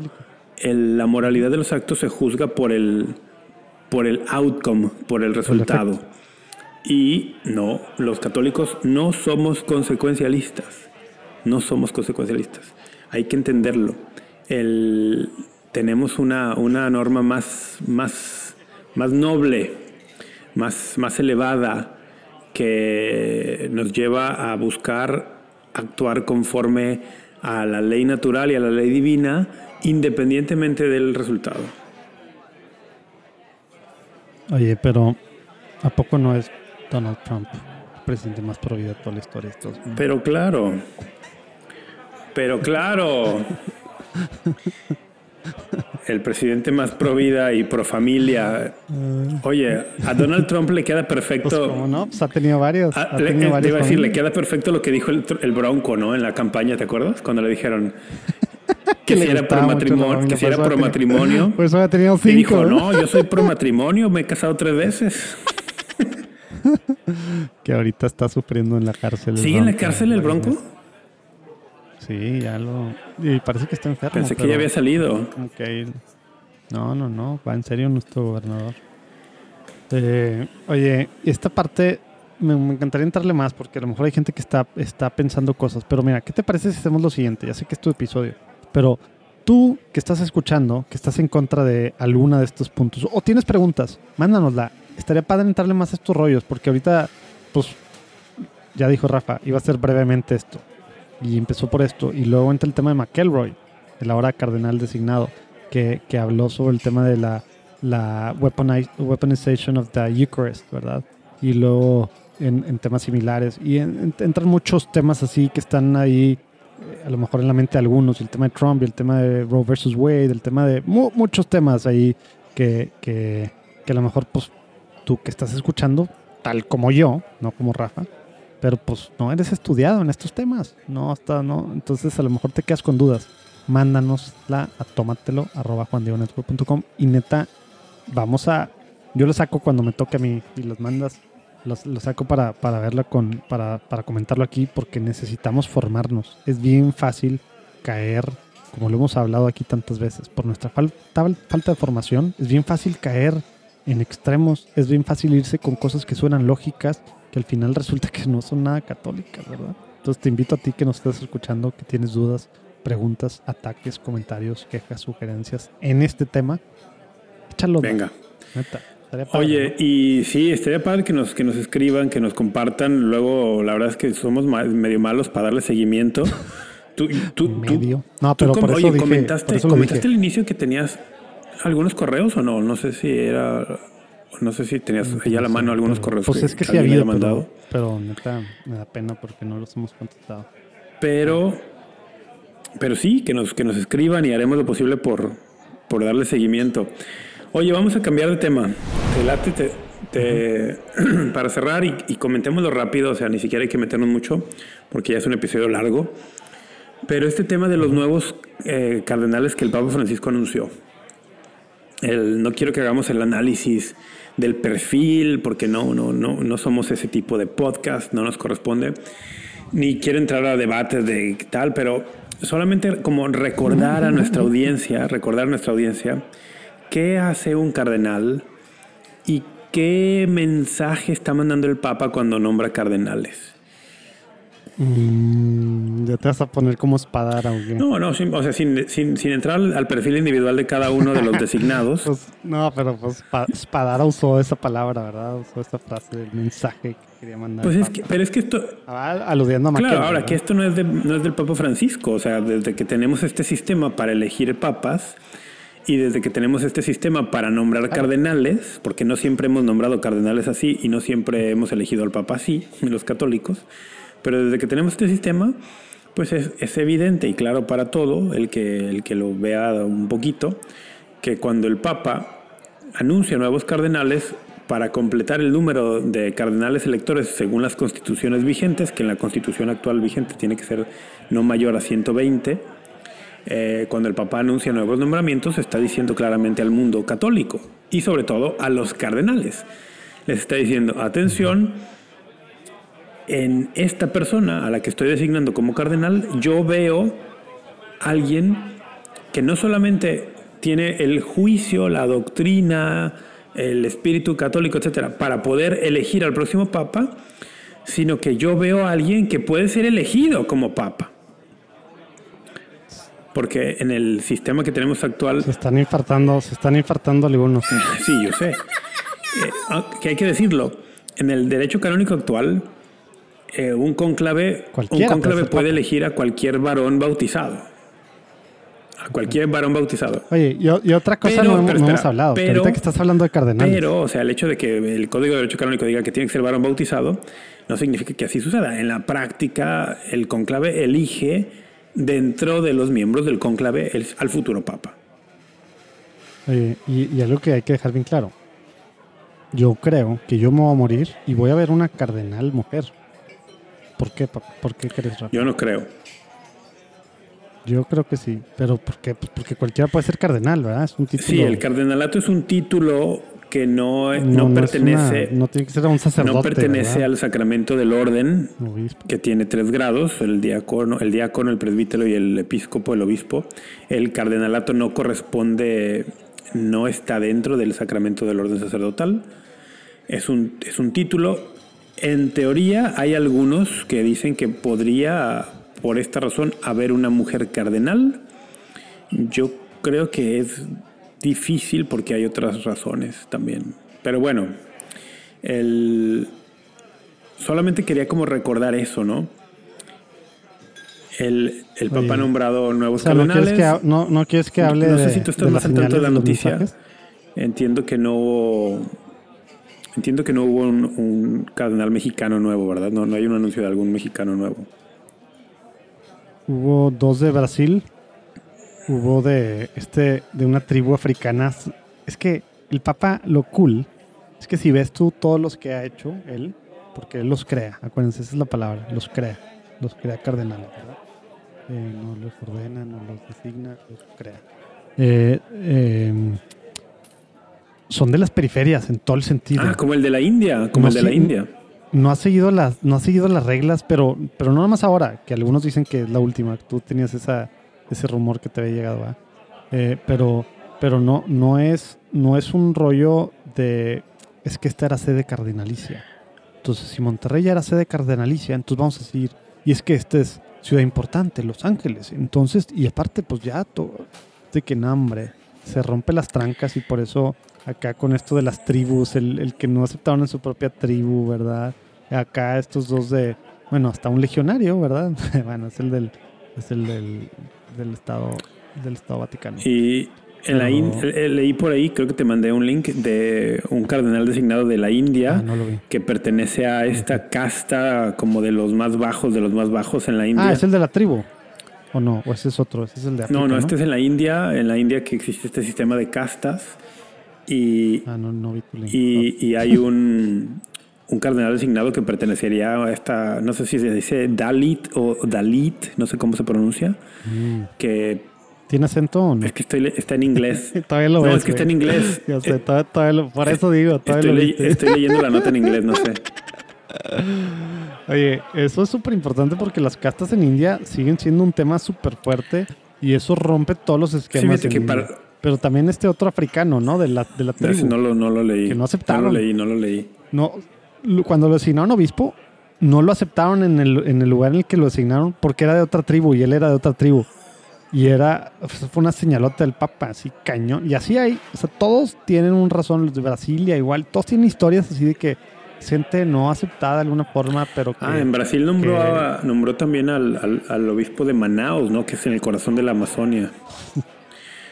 la moralidad de los actos se juzga por el, por el outcome, por el resultado. y no, los católicos no somos consecuencialistas. No somos consecuencialistas. Hay que entenderlo. El, tenemos una, una norma más, más, más noble, más, más elevada, que nos lleva a buscar actuar conforme a la ley natural y a la ley divina, independientemente del resultado. Oye, pero ¿a poco no es Donald Trump el presidente más pro de toda la historia? Pero claro, pero claro. el presidente más pro vida y pro familia. Oye, a Donald Trump le queda perfecto. Pues, ¿Cómo no? Pues ha tenido varios. Ah, le, iba a decir, le queda perfecto lo que dijo el, Bronco, ¿no? En la campaña, ¿te acuerdas? Cuando le dijeron que, si era pro matrimonio. Que si era pro matrimonio. Por eso había tenido cinco. Y dijo, no, yo soy pro matrimonio, me he casado tres veces. que ahorita está sufriendo en la cárcel. ¿Sigue en la cárcel el Bronco? Sí, ya lo. Y parece que está enfermo. Pensé que ya había salido. No, no, no. Va en serio nuestro gobernador. Eh, oye, esta parte me, encantaría entrarle más porque a lo mejor hay gente que está, está pensando cosas. Pero mira, ¿qué te parece si hacemos lo siguiente? Ya sé que es tu episodio. Pero tú que estás escuchando, que estás en contra de alguna de estos puntos, o tienes preguntas, mándanosla. Estaría padre entrarle más a estos rollos porque ahorita, pues, ya dijo Rafa, iba a ser brevemente esto y empezó por esto. Y luego entra el tema de McElroy, el ahora cardenal designado, que, que habló sobre el tema de la, la weaponization of the Eucharist, ¿verdad? Y luego en, en temas similares. Y entran muchos temas así que están ahí, eh, a lo mejor en la mente de algunos, el tema de Trump y el tema de Roe versus Wade, el tema de muchos temas ahí que, que, que a lo mejor pues tú que estás escuchando, tal como yo, no como Rafa, pero pues no eres estudiado en estos temas, no hasta no, entonces a lo mejor te quedas con dudas. Mándanosla a tómatelo arroba y neta vamos a yo lo saco cuando me toque a mí y los mandas los, saco para, para verla con para, para comentarlo aquí porque necesitamos formarnos. Es bien fácil caer como lo hemos hablado aquí tantas veces, por nuestra falta, falta de formación, es bien fácil caer en extremos, es bien fácil irse con cosas que suenan lógicas que al final resulta que no son nada católicas, ¿verdad? Entonces te invito a ti que nos estés escuchando, que tienes dudas, preguntas, ataques, comentarios, quejas, sugerencias en este tema, échalo. Venga. Oye, y sí, estaría padre que nos, que nos escriban, que nos compartan. Luego, la verdad es que somos medio malos para darle seguimiento. Tú, tú, medio. no, pero por oye, comentaste, comentaste al inicio que tenías algunos correos o no. No sé si era no sé si tenías ya la mano algunos correos pues es que, sí había mandado. Pero, neta me da pena porque no los hemos contestado. Pero, pero sí, que nos, que nos escriban y haremos lo posible por, por darle seguimiento. Oye, vamos a cambiar de tema. Te late, te, para cerrar y, y, comentémoslo rápido, o sea, ni siquiera hay que meternos mucho porque ya es un episodio largo. Pero este tema de los nuevos eh, cardenales que el Papa Francisco anunció. No quiero que hagamos el análisis del perfil, porque no, no, no, no somos ese tipo de podcast, no nos corresponde. Ni quiero entrar a debates de tal, pero solamente como recordar a nuestra audiencia, recordar a nuestra audiencia qué hace un cardenal y qué mensaje está mandando el Papa cuando nombra cardenales. Mm, ya te vas a poner como espadara o No, no, sin, o sea, sin, sin, sin, entrar al perfil individual de cada uno de los designados. Pues, no, pero pues espadara usó esa palabra, ¿verdad? Usó esa frase del mensaje que quería mandar. Pues es que, pero es que esto. aludiendo a Claro, ahora que esto no es, de, no es del Papa Francisco, o sea, desde que tenemos este sistema para elegir papas. Y desde que tenemos este sistema para nombrar cardenales, porque no siempre hemos nombrado cardenales así y no siempre hemos elegido al Papa así, los católicos, pero desde que tenemos este sistema, pues es, evidente y claro para todo, el que, el que lo vea un poquito, que cuando el Papa anuncia nuevos cardenales, para completar el número de cardenales electores según las constituciones vigentes, que en la constitución actual vigente tiene que ser no mayor a 120, eh, cuando el Papa anuncia nuevos nombramientos, está diciendo claramente al mundo católico y sobre todo a los cardenales. Les está diciendo, atención, en esta persona a la que estoy designando como cardenal, yo veo alguien que no solamente tiene el juicio, la doctrina, el espíritu católico, etcétera, para poder elegir al próximo papa, sino que yo veo a alguien que puede ser elegido como papa. Porque en el sistema que tenemos actual. Se están infartando, se están infartando algunos. Sí, yo sé. Eh, ah, que hay que decirlo. En el derecho canónico actual, eh, un conclave, un conclave puede elegir a cualquier varón bautizado a cualquier varón bautizado. Oye, y, otra cosa no, hemos hablado. Pero, ahorita que estás hablando de cardenales. Pero, o sea, el hecho de que el Código de Derecho Canónico diga que tiene que ser varón bautizado, no significa que así suceda. En la práctica, el conclave elige dentro de los miembros del conclave al futuro papa. Oye, y, y algo que hay que dejar bien claro. Yo creo que yo me voy a morir y voy a ver una cardenal mujer. ¿Por qué, ¿Por qué crees, Yo no creo. Yo creo que sí, pero ¿por qué? Pues porque cualquiera puede ser cardenal, ¿verdad? Es un título. Sí, el cardenalato es un título que no, no, pertenece. no tiene que ser a un sacerdote. No pertenece al sacramento del orden, que tiene tres grados: el diácono, el diácono, el presbítero y el episcopo, el obispo. El cardenalato no corresponde, no está dentro del sacramento del orden sacerdotal. Es un, es un título. En teoría, hay algunos que dicen que podría por esta razón haber una mujer cardenal. Yo creo que es difícil porque hay otras razones también. Pero bueno, el... solamente quería como recordar eso, ¿no? El, el Papa ha nombrado nuevos cardenales. No quieres, que, hable No sé si tú estás más atento de la noticia. Entiendo que no hubo... Entiendo que no hubo un, cardenal mexicano nuevo, ¿verdad? No, no hay un anuncio de algún mexicano nuevo. Hubo dos de Brasil. Hubo de este de una tribu africana. Es que el Papa lo cool es que si ves tú todos los que ha hecho él, porque él los crea, acuérdense, esa es la palabra, los crea, los crea cardenales, ¿verdad? Eh, no los ordena, no los designa, los crea. Eh, em, son de las periferias en todo el sentido. Ah, como el de la India, como el de la India no ha seguido las, no ha seguido las reglas, pero, pero no nada más ahora, que algunos dicen que es la última. Tú tenías esa, ese rumor que te había llegado, eh, pero, pero no, no es, no es un rollo de es que esta era sede cardenalicia. Entonces, si Monterrey ya era sede cardenalicia, entonces vamos a decir, y es que esta es ciudad importante, Los Ángeles. Entonces, y aparte, pues ya todo, de que hambre, se rompe las trancas y por eso acá con esto de las tribus, el, que no aceptaron en su propia tribu, ¿verdad? Acá estos dos de, bueno, hasta un legionario, ¿verdad? bueno, es el del, es el del, del Estado, del Estado Vaticano. Y en la eh, leí por ahí, creo que te mandé un link de un cardenal designado de la India ah, que pertenece a esta casta como de los más bajos, de los más bajos en la India. Ah, es el de la tribu. ¿O no? ¿O ese es otro? ¿Ese es el de No, no, este es en la India, en la India que existe este sistema de castas y, ah, y, hay un, un cardenal designado que pertenecería a esta, no sé si se dice Dalit o Dalit, no sé cómo se pronuncia, mm. que... ¿Tiene acento o no? Es que estoy, está en inglés. todavía lo No, es que está en inglés. Yo sé, todavía, por eso digo, todavía estoy, estoy leyendo la nota en inglés, no sé. Oye, eso es súper importante porque las castas en India siguen siendo un tema súper fuerte y eso rompe todos los esquemas. que para, pero también este otro africano, ¿no? De la, de la tribu. No, lo, no lo leí. Que no aceptaron. No lo leí, no lo leí. No, cuando lo asignaron obispo, no lo aceptaron en el, en el lugar en el que lo asignaron porque era de otra tribu y él era de otra tribu. Y era, fue una señalota del Papa, así cañón. Y así hay, o sea, todos tienen un razón, los de Brasilia igual, todos tienen historias así de que gente no aceptada de alguna forma, pero que, Ah, en Brasil nombró, nombró también al, al, al, obispo de Manaus, ¿no? Que es en el corazón de la Amazonia.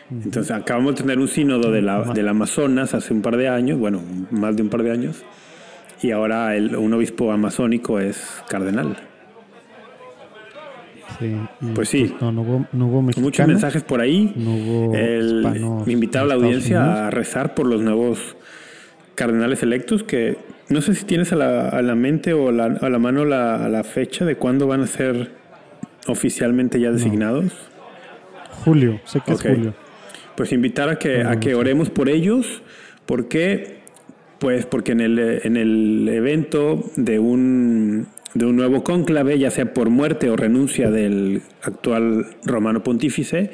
Entonces acabamos de tener un sínodo de la, del Amazonas hace un par de años, bueno, más de un par de años, y ahora el, un obispo amazónico es cardenal. Sí, pues sí. Pues, no, hubo, no hubo Muchos mensajes por ahí. No hubo el, me invitaba a la audiencia a rezar por los nuevos cardenales electos que no sé si tienes a la, a la mente o la, a la mano la, la, fecha de cuándo van a ser oficialmente ya designados julio, sé que Ok. es julio. Pues invitar a que, a no que oremos por ellos, porque pues porque en el, en el evento de un, de un nuevo cónclave, ya sea por muerte o renuncia del actual romano pontífice,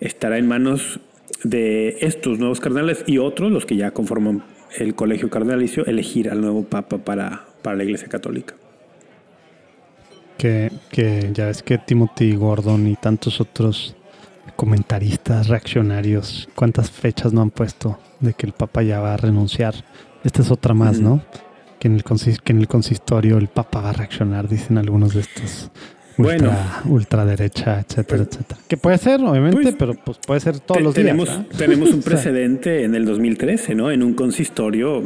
estará en manos de estos nuevos cardenales y otros, los que ya conforman el colegio cardenalicio, elegir al nuevo papa para, para la Iglesia Católica. Que, que ya ves que Timothy Gordon y tantos otros comentaristas reaccionarios, cuántas fechas no han puesto de que el Papa ya va a renunciar. Esta es otra más. ¿no? Que en, el que en el consistorio el Papa va a reaccionar, dicen algunos de estos. Bueno. Ultra, ultraderecha, etcétera, Pues- etcétera. Que puede ser, obviamente, Pues, pero pues puede ser todos Te- los tenemos, días. ¿ah? tenemos un precedente en el 2013, ¿no? En un consistorio,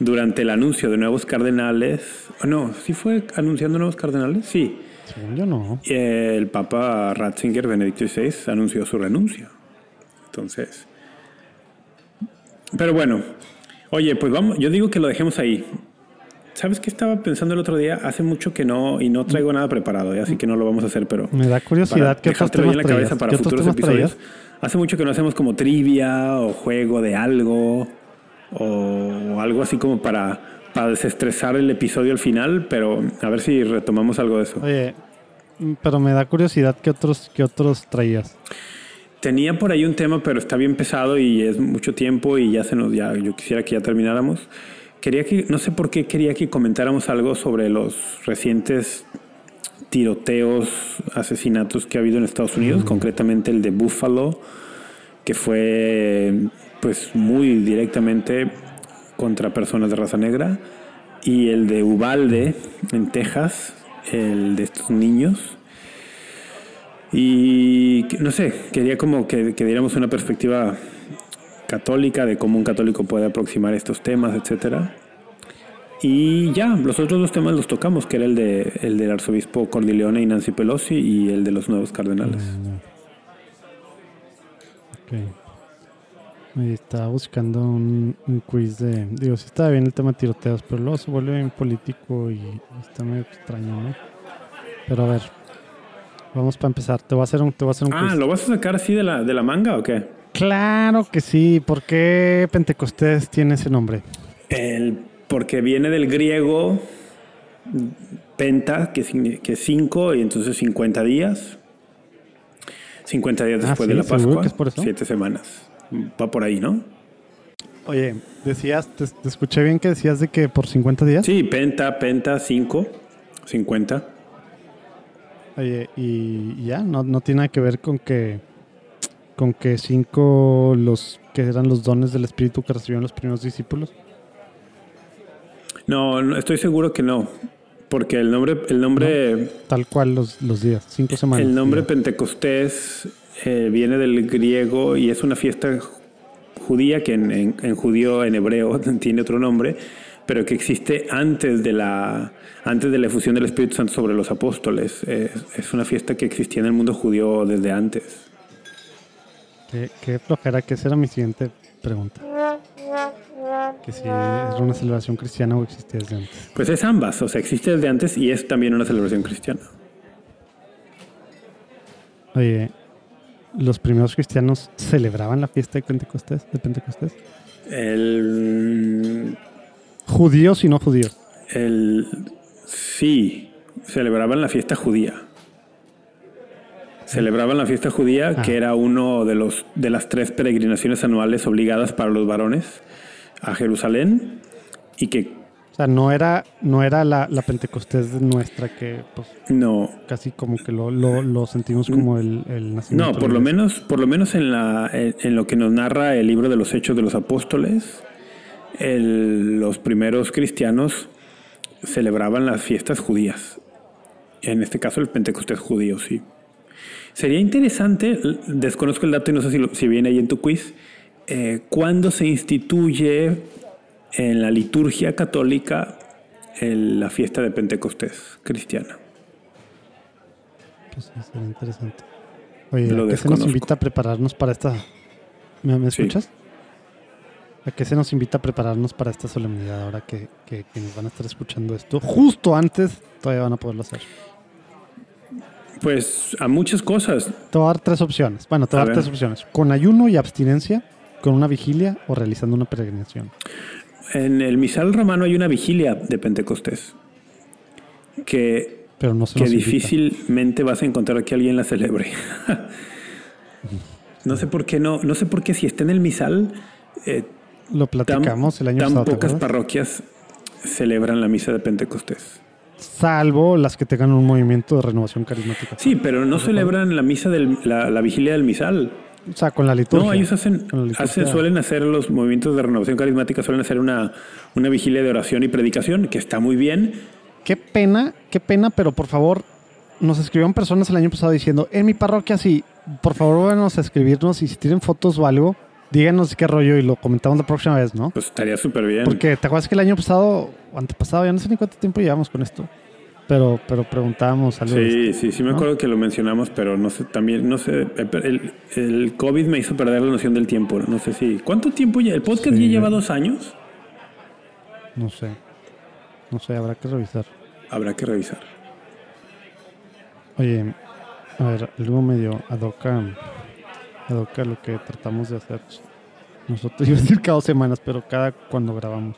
durante el anuncio de nuevos cardenales. No, ¿sí fue anunciando nuevos cardenales? Sí. Según yo no. Eh, El Papa Ratzinger, Benedicto XVI, anunció su renuncia. Entonces. Pero bueno, oye, pues vamos, yo digo que lo dejemos ahí. ¿Sabes qué estaba pensando el otro día? Hace mucho que no, y no traigo nada preparado, ¿eh? así que no lo vamos a hacer, pero Me da curiosidad qué otros temas en la traías. cabeza para ¿Qué otros futuros episodios. traías? Hace mucho que no hacemos como trivia o juego de algo o algo así como para, para desestresar el episodio al final, pero a ver si retomamos algo de eso. Oye, mm, pero me da curiosidad qué otros, qué otros traías. Tenía por ahí un tema, pero está bien pesado y es mucho tiempo y ya se nos ya yo quisiera que ya termináramos. Quería que no sé por qué quería que comentáramos algo sobre los recientes tiroteos, asesinatos que ha habido en Estados Unidos, concretamente el de Buffalo, que fue pues muy directamente contra personas de raza negra y el de Uvalde en Texas, el de estos niños. Y no sé, quería como que, que diéramos una perspectiva católica de cómo un católico puede aproximar estos temas, etcétera. Y ya, los otros dos temas los tocamos, que era el de el del arzobispo Cordileone y Nancy Pelosi y el de los nuevos cardenales. Estaba buscando un, un quiz de. Digo, sí estaba bien el tema de tiroteos, pero luego se vuelve bien político y está medio extraño, ¿no? Pero a ver, vamos para empezar. Te voy a hacer un, te voy a hacer un Ah, quiz. ¿lo vas a sacar así de la, de la manga o qué? Claro que sí. ¿Por qué Pentecostés tiene ese nombre? El, porque viene del griego penta, que, es 5, y entonces 50 días. 50 días Ah, después ¿sí? de la ¿Seguro Pascua. que es por eso? 7 semanas. Va por ahí, ¿no? Oye, decías, te, te escuché bien que decías de que por 50 días. Sí, penta, penta, 5, 50. Oye, y ya, no, no tiene nada que ver con que con que cinco los que eran los dones del Espíritu que recibieron los primeros discípulos. No, no, estoy seguro que no. Porque el nombre, el nombre, Tal cual los, los días, cinco semanas. el nombre. Pentecostés eh, viene del griego y es una fiesta judía que en, en- en judío, en hebreo, tiene otro nombre, pero que existe antes de la antes de la efusión del Espíritu Santo sobre los apóstoles. Es, es una fiesta que existía en el mundo judío desde antes. Qué, qué flojera, que esa era mi siguiente pregunta. Que si era una celebración cristiana o existía desde antes. Pues es ambas, o sea, existe desde antes y es también una celebración cristiana. Oye, ¿los primeros cristianos celebraban la fiesta de Pentecostés? De Pentecostés? El Judíos y no judíos. El, sí, celebraban la fiesta judía. Celebraban la fiesta judía, Ah. que era uno de los de las tres peregrinaciones anuales obligadas para los varones a Jerusalén y que sea, no era, no era la, la Pentecostés nuestra que pues, no. casi como que lo, lo, lo sentimos como el, el nacimiento. no por lo menos por lo menos en la en, en lo que nos narra el libro de los Hechos de los Apóstoles el- los primeros cristianos celebraban las fiestas judías. En este caso el Pentecostés judío sí. Sería interesante, desconozco el dato y no sé si, lo- si viene ahí en tu quiz, eh, cuándo se instituye en la liturgia católica el- la fiesta de Pentecostés cristiana. Pues sí, sería interesante. Oye, Lo ¿a qué se nos invita a prepararnos para esta... ¿Me, me Sí. escuchas? ¿A qué se nos invita a prepararnos para esta solemnidad ahora que, que quienes van a estar escuchando esto justo antes todavía van a poderlo hacer? Pues a muchas cosas. Te voy a dar tres opciones. Bueno, te voy a, A dar ver. tres opciones. Con ayuno y abstinencia, con una vigilia o realizando una peregrinación. En el misal romano hay una vigilia de Pentecostés que, Pero no se que difícilmente vas a encontrar que alguien la celebre. no sé por qué no, no sé por qué si está en el misal, eh, Lo tan, platicamos el año tan pasado. ¿te pocas parroquias celebran la misa de Pentecostés. Salvo las que tengan un movimiento de renovación carismática. Sí, pero no celebran la misa del, la, la vigilia del misal. O sea, con la liturgia. No, ellos hacen, hacen- suelen hacer los movimientos de renovación carismática, suelen hacer una, una vigilia de oración y predicación, que está muy bien. Qué pena, qué pena, pero por favor, nos escribieron personas el año pasado diciendo, en mi parroquia sí, por favor, váyanos a escribirnos y si tienen fotos o algo, díganos qué rollo y lo comentamos la próxima vez, ¿no? Pues estaría súper bien. Porque te acuerdas que el año pasado, o antepasado, ya no sé ni cuánto tiempo llevamos con esto, pero, pero preguntábamos algo. de Sí, sí, sí me ¿no? acuerdo que lo mencionamos, pero no sé, también, no sé, el, el COVID me hizo perder la noción del tiempo. No sé si. ¿Cuánto tiempo ya? ¿El podcast Sí. ya lleva dos años? No sé. No sé, habrá que revisar. Habrá que revisar. Oye, a ver, algo medio adoca, adoca lo que tratamos de hacer. Nosotros, iba a decir cada dos semanas, pero cada cuando grabamos.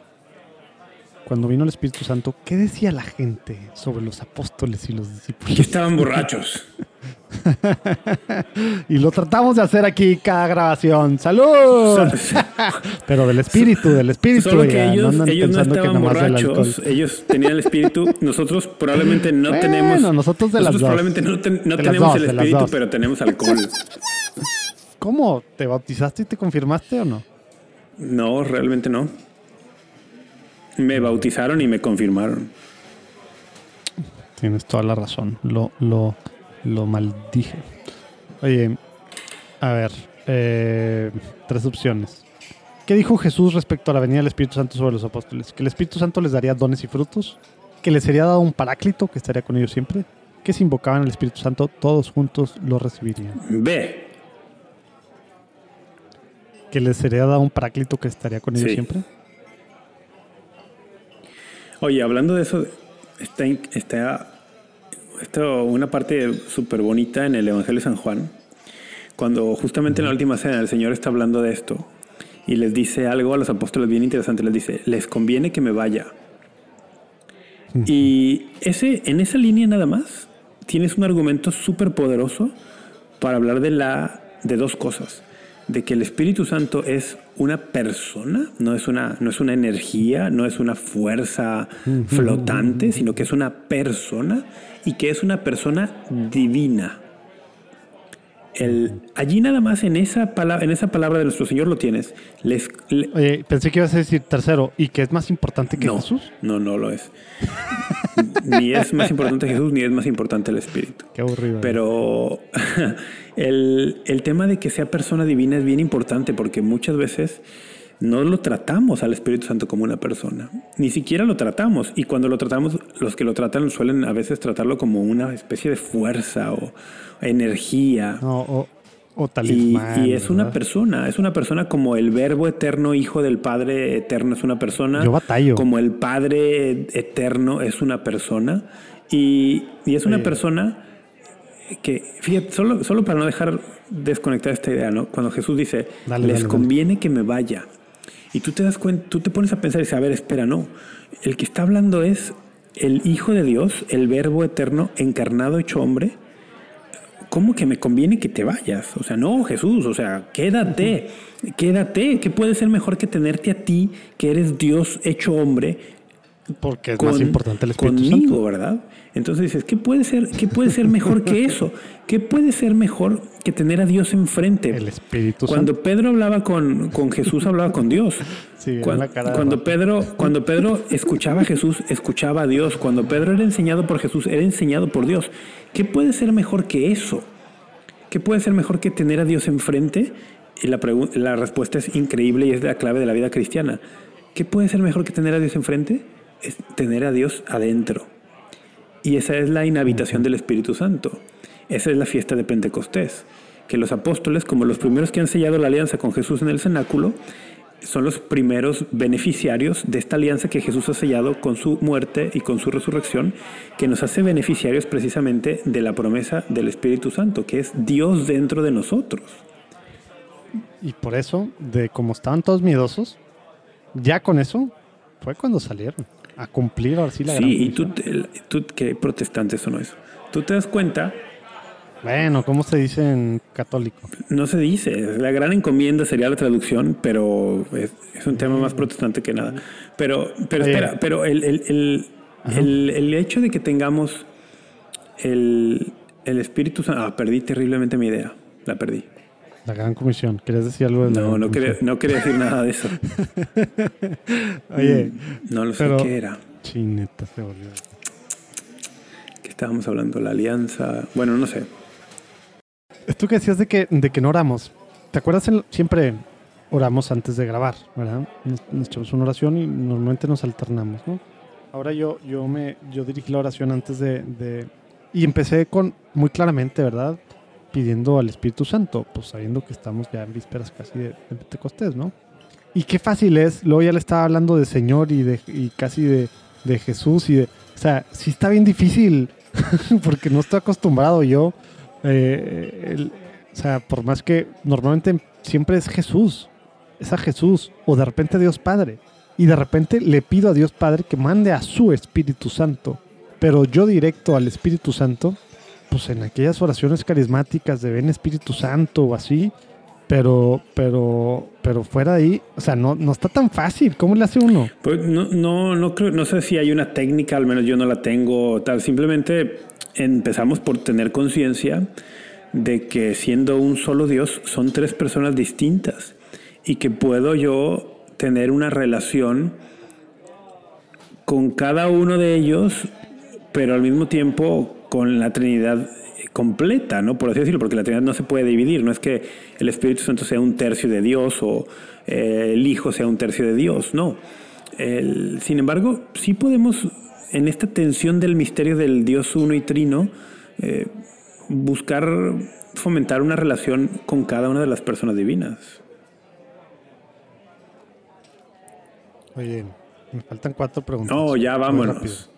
Cuando vino el Espíritu Santo, ¿qué decía la gente sobre los apóstoles y los discípulos? Que estaban borrachos. Y lo tratamos de hacer aquí cada grabación. ¡Salud! Pero del espíritu, del espíritu. Solo que ya, ellos, andan ellos no pensando estaban borrachos, ellos tenían el espíritu. Nosotros probablemente no Bueno, tenemos. nosotros de las dos. probablemente no, ten- no tenemos dos, el espíritu, pero tenemos alcohol. ¿Cómo? ¿Te bautizaste y te confirmaste o no? No, realmente no. Me bautizaron y me confirmaron. Tienes toda la razón. Lo, lo, lo maldije. Oye, a ver, eh, tres opciones. ¿Qué dijo Jesús respecto a la venida del Espíritu Santo sobre los apóstoles? Que el Espíritu Santo les daría dones y frutos, que les sería dado un paráclito que estaría con ellos siempre, que si invocaban al Espíritu Santo, todos juntos lo recibirían. B. Que les sería dado un paráclito que estaría con ellos Sí. siempre. Oye, hablando de eso, está, in- está esto, una parte súper bonita en el Evangelio de San Juan, cuando justamente en la última cena el Señor está hablando de esto y les dice algo a los apóstoles bien interesante, les dice, les conviene que me vaya. Y ese, en esa línea nada más tienes un argumento súper poderoso para hablar de, la, de dos cosas. De que el Espíritu Santo es una persona, no es una, no es una energía, no es una fuerza flotante, sino que es una persona y que es una persona divina. El, allí nada más en esa, palabra, en esa palabra de nuestro Señor lo tienes. Les, le- Oye, pensé que ibas a decir tercero, y que es más importante que no, Jesús. no, no lo es. ni es más importante Jesús, ni es más importante el Espíritu. Qué aburrido. ¿eh? Pero el, el tema de que sea persona divina es bien importante porque muchas veces no lo tratamos al Espíritu Santo como una persona. Ni siquiera lo tratamos. Y cuando lo tratamos, los que lo tratan suelen a veces tratarlo como una especie de fuerza o energía. No, o, o Y, talismán. y es una persona, es una persona como el verbo eterno, hijo del Padre eterno, es una persona. Yo batallo. Como el Padre eterno es una persona. Y, y es una persona que, fíjate, solo, solo para no dejar desconectar esta idea, ¿no? Cuando Jesús dice, Dale, les dale, dale. conviene que me vaya. Y tú te das cuenta, tú te pones a pensar y dices, a ver, espera, no. El que está hablando es el Hijo de Dios, el Verbo eterno, encarnado, hecho hombre, ¿cómo que me conviene que te vayas? O sea, no, Jesús, o sea, quédate, quédate, ¿qué puede ser mejor que tenerte a ti, que eres Dios hecho hombre, Porque es más importante el Espíritu conmigo, Santo. ¿verdad? Entonces dices, ¿qué puede ser, qué puede ser mejor que eso? ¿Qué puede ser mejor que tener a Dios enfrente? El Espíritu Cuando Santo. Pedro hablaba con, con Jesús, hablaba con Dios. Sí, cuando, Rafa. Pedro, cuando Pedro escuchaba a Jesús, escuchaba a Dios. Cuando Pedro era enseñado por Jesús, era enseñado por Dios. ¿Qué puede ser mejor que eso? ¿Qué puede ser mejor que tener a Dios enfrente? Y la, la respuesta es increíble y es la clave de la vida cristiana. ¿Qué puede ser mejor que tener a Dios enfrente? Es tener a Dios adentro. Y esa es la inhabitación del Espíritu Santo. Esa es la fiesta de Pentecostés. Que los apóstoles, como los primeros que han sellado la alianza con Jesús en el cenáculo, son los primeros beneficiarios de esta alianza que Jesús ha sellado con su muerte y con su resurrección, que nos hace beneficiarios precisamente de la promesa del Espíritu Santo, que es Dios dentro de nosotros. Y por eso, de como estaban todos miedosos, ya con eso fue cuando salieron a cumplir ahora sí la Sí, y tú, tú, qué protestante eso no es. Tú te das cuenta bueno, ¿cómo se dice en católico? No se dice. La gran encomienda sería la traducción, pero es, un tema más protestante que nada. Pero, pero espera, pero el, el, el, el, hecho de que tengamos el, Espíritu Santo. Ah, perdí terriblemente mi idea. La perdí. La gran comisión. ¿Querías decir algo de No, no quería, no quería decir nada de eso. Oye. No lo sé qué era. Chineta se volvió. ¿Qué estábamos hablando? La alianza. Bueno, no sé. Tú que decías de que, de que no oramos. ¿Te acuerdas? siempre oramos antes de grabar, ¿verdad? Nos, echamos una oración y normalmente nos alternamos, ¿no? Ahora yo, yo, me, yo dirigí la oración antes de, de, Y empecé con, muy claramente, ¿verdad? Pidiendo al Espíritu Santo, pues sabiendo que estamos ya en vísperas casi de, Pentecostés, ¿no? Y qué fácil es, luego ya le estaba hablando de Señor y, de, y casi de, de Jesús y de... O sea, sí está bien difícil, porque no estoy acostumbrado yo eh, o sea, por más que normalmente siempre es Jesús, es a Jesús, o de repente Dios Padre. Y de repente le pido a Dios Padre que mande a su Espíritu Santo. Pero yo directo al Espíritu Santo, pues en aquellas oraciones carismáticas de ven Espíritu Santo o así, pero, pero, pero fuera de ahí, o sea, no, no está tan fácil. ¿Cómo le hace uno? Pues no, no, no creo, no sé si hay una técnica, al menos yo no la tengo, tal. Simplemente empezamos por tener conciencia de que siendo un solo Dios son tres personas distintas y que puedo yo tener una relación con cada uno de ellos, pero al mismo tiempo con la Trinidad completa, ¿no? Por así decirlo, porque la Trinidad no se puede dividir, no es que el Espíritu Santo sea un tercio de Dios o eh, el Hijo sea un tercio de Dios, no. sin embargo, sí podemos en esta tensión del misterio del Dios uno y trino, eh, buscar fomentar una relación con cada una de las personas divinas. Oye, me faltan cuatro preguntas. No, ya vámonos.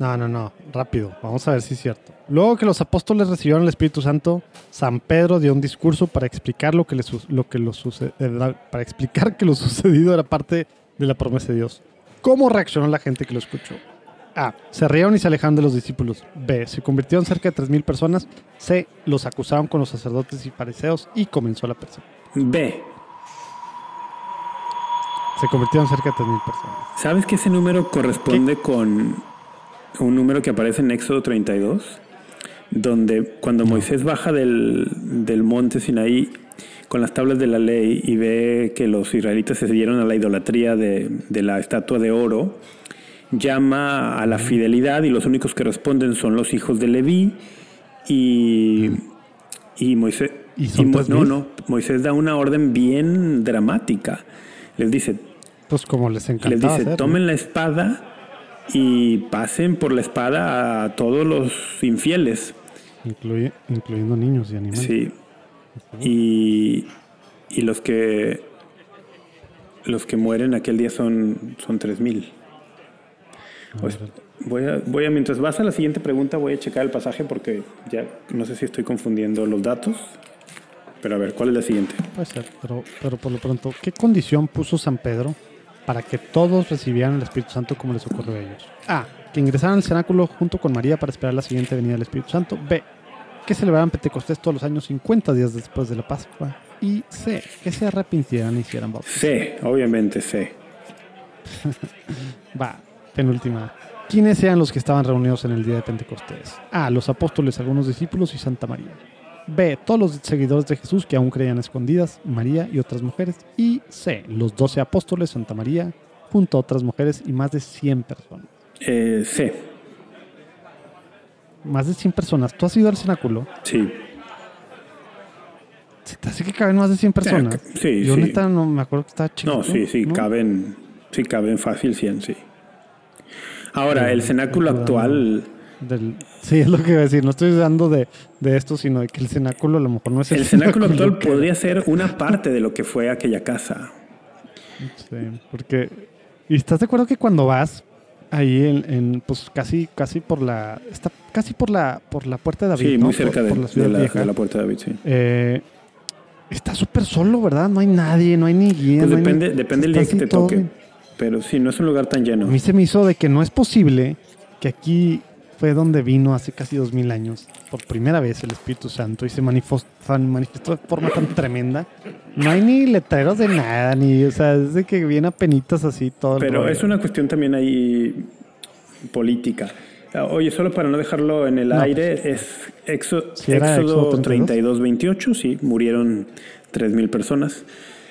No, no, no, rápido. Vamos a ver si es cierto. Luego que los apóstoles recibieron el Espíritu Santo, San Pedro dio un discurso para explicar lo que, le, lo que lo para explicar que lo sucedido era parte de la promesa de Dios. ¿Cómo reaccionó la gente que lo escuchó? A. Se rieron y se alejaron de los discípulos. B. Se convirtieron cerca de 3.000 personas. C. Los acusaron con los sacerdotes y fariseos y comenzó la persecución. B. Se convirtieron cerca de 3.000 personas. ¿Sabes que ese número corresponde con un número que aparece en Éxodo 32? Donde cuando Moisés baja del, del monte Sinaí con las tablas de la ley y ve que los israelitas se dieron a la idolatría de, de la estatua de oro, llama a la fidelidad y los únicos que responden son los hijos de Leví y, y Moisés. ¿Y, no, no, Moisés da una orden bien dramática. Les dice, pues como les encanta. Les dice, tomen la espada y pasen por la espada a todos los infieles. incluyendo niños y animales. Sí. Y, y los que los que mueren aquel día son, son 3000. Pues voy a, voy a, mientras vas a la siguiente pregunta, voy a checar el pasaje porque ya no sé si estoy confundiendo los datos. Pero a ver, ¿cuál es la siguiente? Puede ser, pero, pero por lo pronto, ¿qué condición puso San Pedro para que todos recibieran el Espíritu Santo como les ocurrió a ellos? A. Que ingresaran al cenáculo junto con María para esperar la siguiente venida del Espíritu Santo. B. Que celebraran Pentecostés todos los años 50 días después de la Pascua. Y C. Que se arrepintieran y hicieran bautismo. C, obviamente C. Va, penúltima. ¿Quiénes eran los que estaban reunidos en el día de Pentecostés? A. Los apóstoles, algunos discípulos y Santa María. B. Todos los seguidores de Jesús que aún creían escondidas, María y otras mujeres. Y C. Los doce apóstoles, Santa María, junto a otras mujeres y más de 100 personas. Eh, C. Más de 100 personas. ¿Tú has ido al cenáculo? Sí. ¿Se te hace que caben más de 100 personas? Sí, Yo neta no me acuerdo que estaba chico. No, sí, sí, caben, sí, caben fácil 100, sí. Ahora, el cenáculo actual... sí, es lo que iba a decir. No estoy dudando de, esto, sino de que el cenáculo a lo mejor no es el, el cenáculo, actual podría ser una parte de lo que fue aquella casa. Sí, porque... ¿Y estás de acuerdo que cuando vas ahí en, en, pues casi casi por la está casi por la por la puerta de David Sí, ¿no? muy cerca por, de, por la de la, de la puerta de David, sí. Eh, está súper solo verdad no hay nadie no hay ni guía Pues no depende, ni- depende del día que te toque. bien. Pero sí, no es un lugar tan lleno. a mí se me hizo de que no es posible que aquí fue donde vino hace casi dos mil años por primera vez el Espíritu Santo y se manifestó, manifestó de forma tan tremenda no hay ni letreros de nada ni o sea es de que viene a penitas así todo el Pero rollo. es una cuestión también ahí política. Oye, solo para no dejarlo en el No, aire, es Éxodo, ¿Sí Éxodo Éxodo 32? 32-28, sí, murieron 3.000 personas.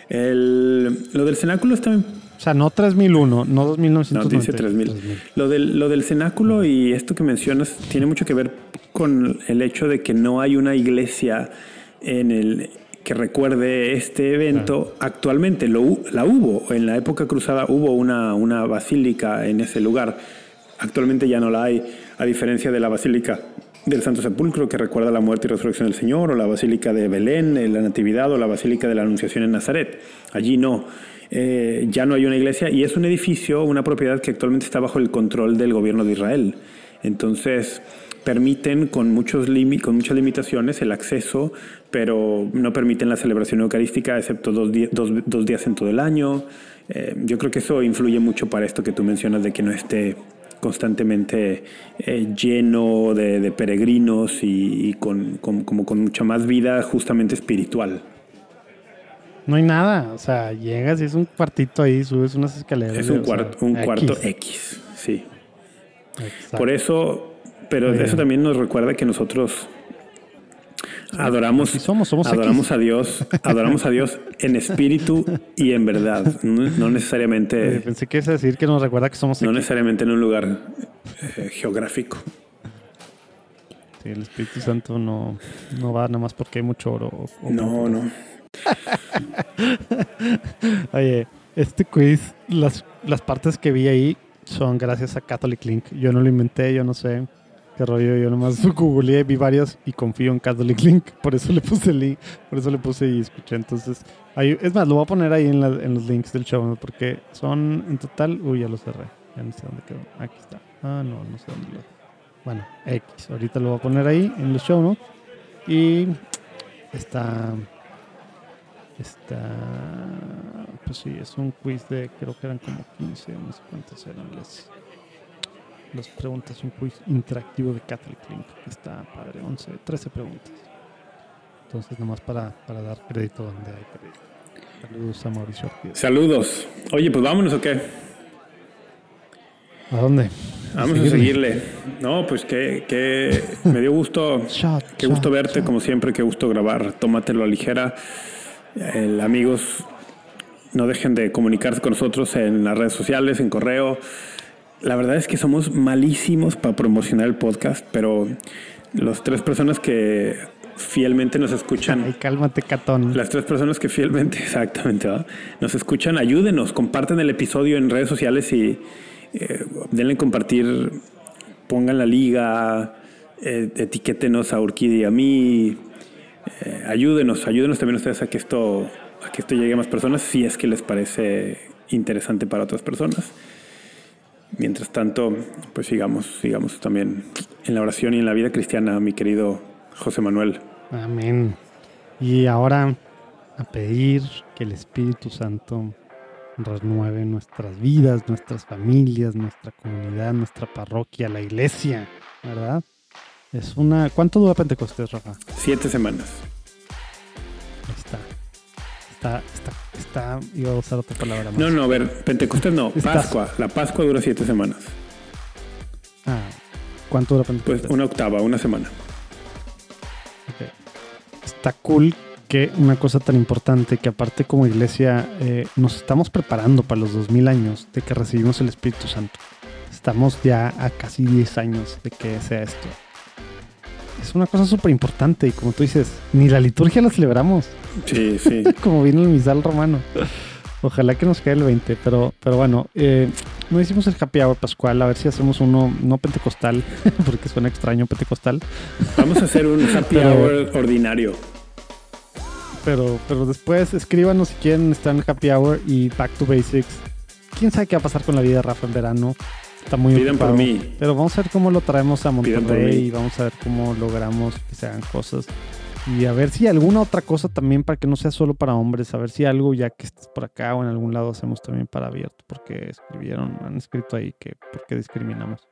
El- lo del cenáculo está... o sea no 3001 no 2990 No, dice 3.000. Lo del, lo del cenáculo y esto que mencionas tiene mucho que ver con el hecho de que no hay una iglesia en el que recuerde este evento actualmente. Lo, la hubo, en la época cruzada hubo una, una basílica en ese lugar. Actualmente ya no la hay, a diferencia de la basílica del Santo Sepulcro que recuerda la muerte y resurrección del Señor, o la basílica de Belén, en la Natividad, o la basílica de la Anunciación en Nazaret. Allí no. Eh, ya no hay una iglesia y es un edificio, una propiedad que actualmente está bajo el control del gobierno de Israel. Entonces permiten con, muchos con muchas limitaciones el acceso, pero no permiten la celebración eucarística excepto dos, días en todo el año. Eh, yo creo que eso influye mucho para esto que tú mencionas de que no esté constantemente eh, lleno de, peregrinos y, con- como con mucha más vida justamente espiritual. No hay nada, o sea, llegas y es un cuartito ahí, subes unas escaleras. Es un, cuarto un X. cuarto X, sí. Exacto. Por eso, pero eso también nos recuerda que nosotros adoramos, somos, somos adoramos X. a Dios, adoramos a Dios en espíritu y en verdad, no, no Eh, necesariamente, pensé que a decir que nos recuerda que somos no X. necesariamente en un lugar eh, geográfico. Sí, el Espíritu Santo no, no va nada más porque hay mucho oro. o- o- No, no. Oye, este quiz, las, las partes que vi ahí son gracias a Catholic Link. Yo no lo inventé, yo no sé qué rollo. Yo nomás googleé, vi varios y confío en Catholic Link. Por eso le puse link, por eso le puse y escuché. Entonces, ahí, es más, lo voy a poner ahí en, los links del show, ¿no? porque son en total. Uy, ya lo cerré. Ya no sé dónde quedó. Aquí está. Ah, no, no sé dónde lo. Bueno, X. Ahorita lo voy a poner ahí en los show, ¿no? Y está. Está. Pues sí, es un quiz de. Creo que eran como 15, no sé cuántas eran las. Las preguntas, un quiz interactivo de Catholic Link. Está padre, 11, 13 preguntas. Entonces, nomás para, para dar crédito donde hay crédito. Saludos a Mauricio Ortiz. Saludos. Oye, pues vámonos o qué? ¿A dónde? Vamos a seguirle. No, pues que, que me dio gusto. Shot, Qué gusto verte, shot. como siempre, qué gusto grabar. Tómatelo a ligera. Amigos, no dejen de comunicarse con nosotros en las redes sociales, en correo. La verdad es que somos malísimos para promocionar el podcast, pero las tres personas que fielmente nos escuchan, Ay, cálmate, Catón. las tres personas que fielmente, exactamente, ¿verdad? nos escuchan, ayúdenos, comparten el episodio en redes sociales y eh, denle compartir, pongan la liga, eh, etiquétenos a Urquidi y a mí, eh, ayúdenos, ayúdenos también ustedes a que esto a que esto llegue a más personas si es que les parece interesante para otras personas. Mientras tanto, pues sigamos, sigamos también en la oración y en la vida cristiana, mi querido José Manuel. Amén. Y ahora a pedir que el Espíritu Santo renueve nuestras vidas, nuestras familias, nuestra comunidad, nuestra parroquia, la iglesia, ¿verdad? Es una... ¿Cuánto dura Pentecostés, Rafa? Siete semanas. Está. Está, está, está... Iba a usar otra palabra más. No, no, a ver, Pentecostés no, Estás- Pascua. La Pascua dura siete semanas. Ah, ¿Cuánto dura Pues Pentecostés? una octava, una semana. Está cool que una cosa tan importante que aparte como iglesia eh, nos estamos preparando para los 2000 años de que recibimos el Espíritu Santo. Estamos ya a casi 10 años de que sea esto. Es una cosa súper importante y como tú dices, ni la liturgia la celebramos, Sí, sí. como viene el misal romano. Ojalá que nos quede el 20, pero, pero bueno, eh, no hicimos el happy hour pascual, a ver si hacemos uno no pentecostal, porque suena extraño pentecostal, Vamos a hacer un happy Pero- hour ordinario. Pero, pero después escríbanos si quieren estar en Happy Hour y Back to Basics. ¿Quién sabe qué va a pasar con la vida de Rafa en verano? Está muy Pidan ocupado. por mí. Pero vamos a ver cómo lo traemos a Monterrey y vamos a ver cómo logramos que se hagan cosas. Y a ver si alguna otra cosa también para que no sea solo para hombres. A ver si algo ya que estés por acá o en algún lado hacemos también para abierto. Porque escribieron, han escrito ahí que por qué discriminamos.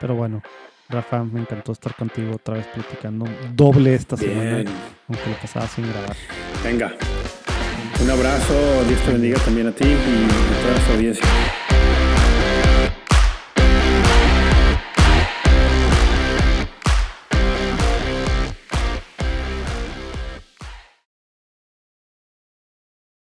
Pero bueno, Rafa, me encantó estar contigo otra vez platicando. Doble esta semana, Bien. aunque lo pasaba sin grabar. Venga. Un abrazo. Dios te bendiga también a ti y a toda su audiencia.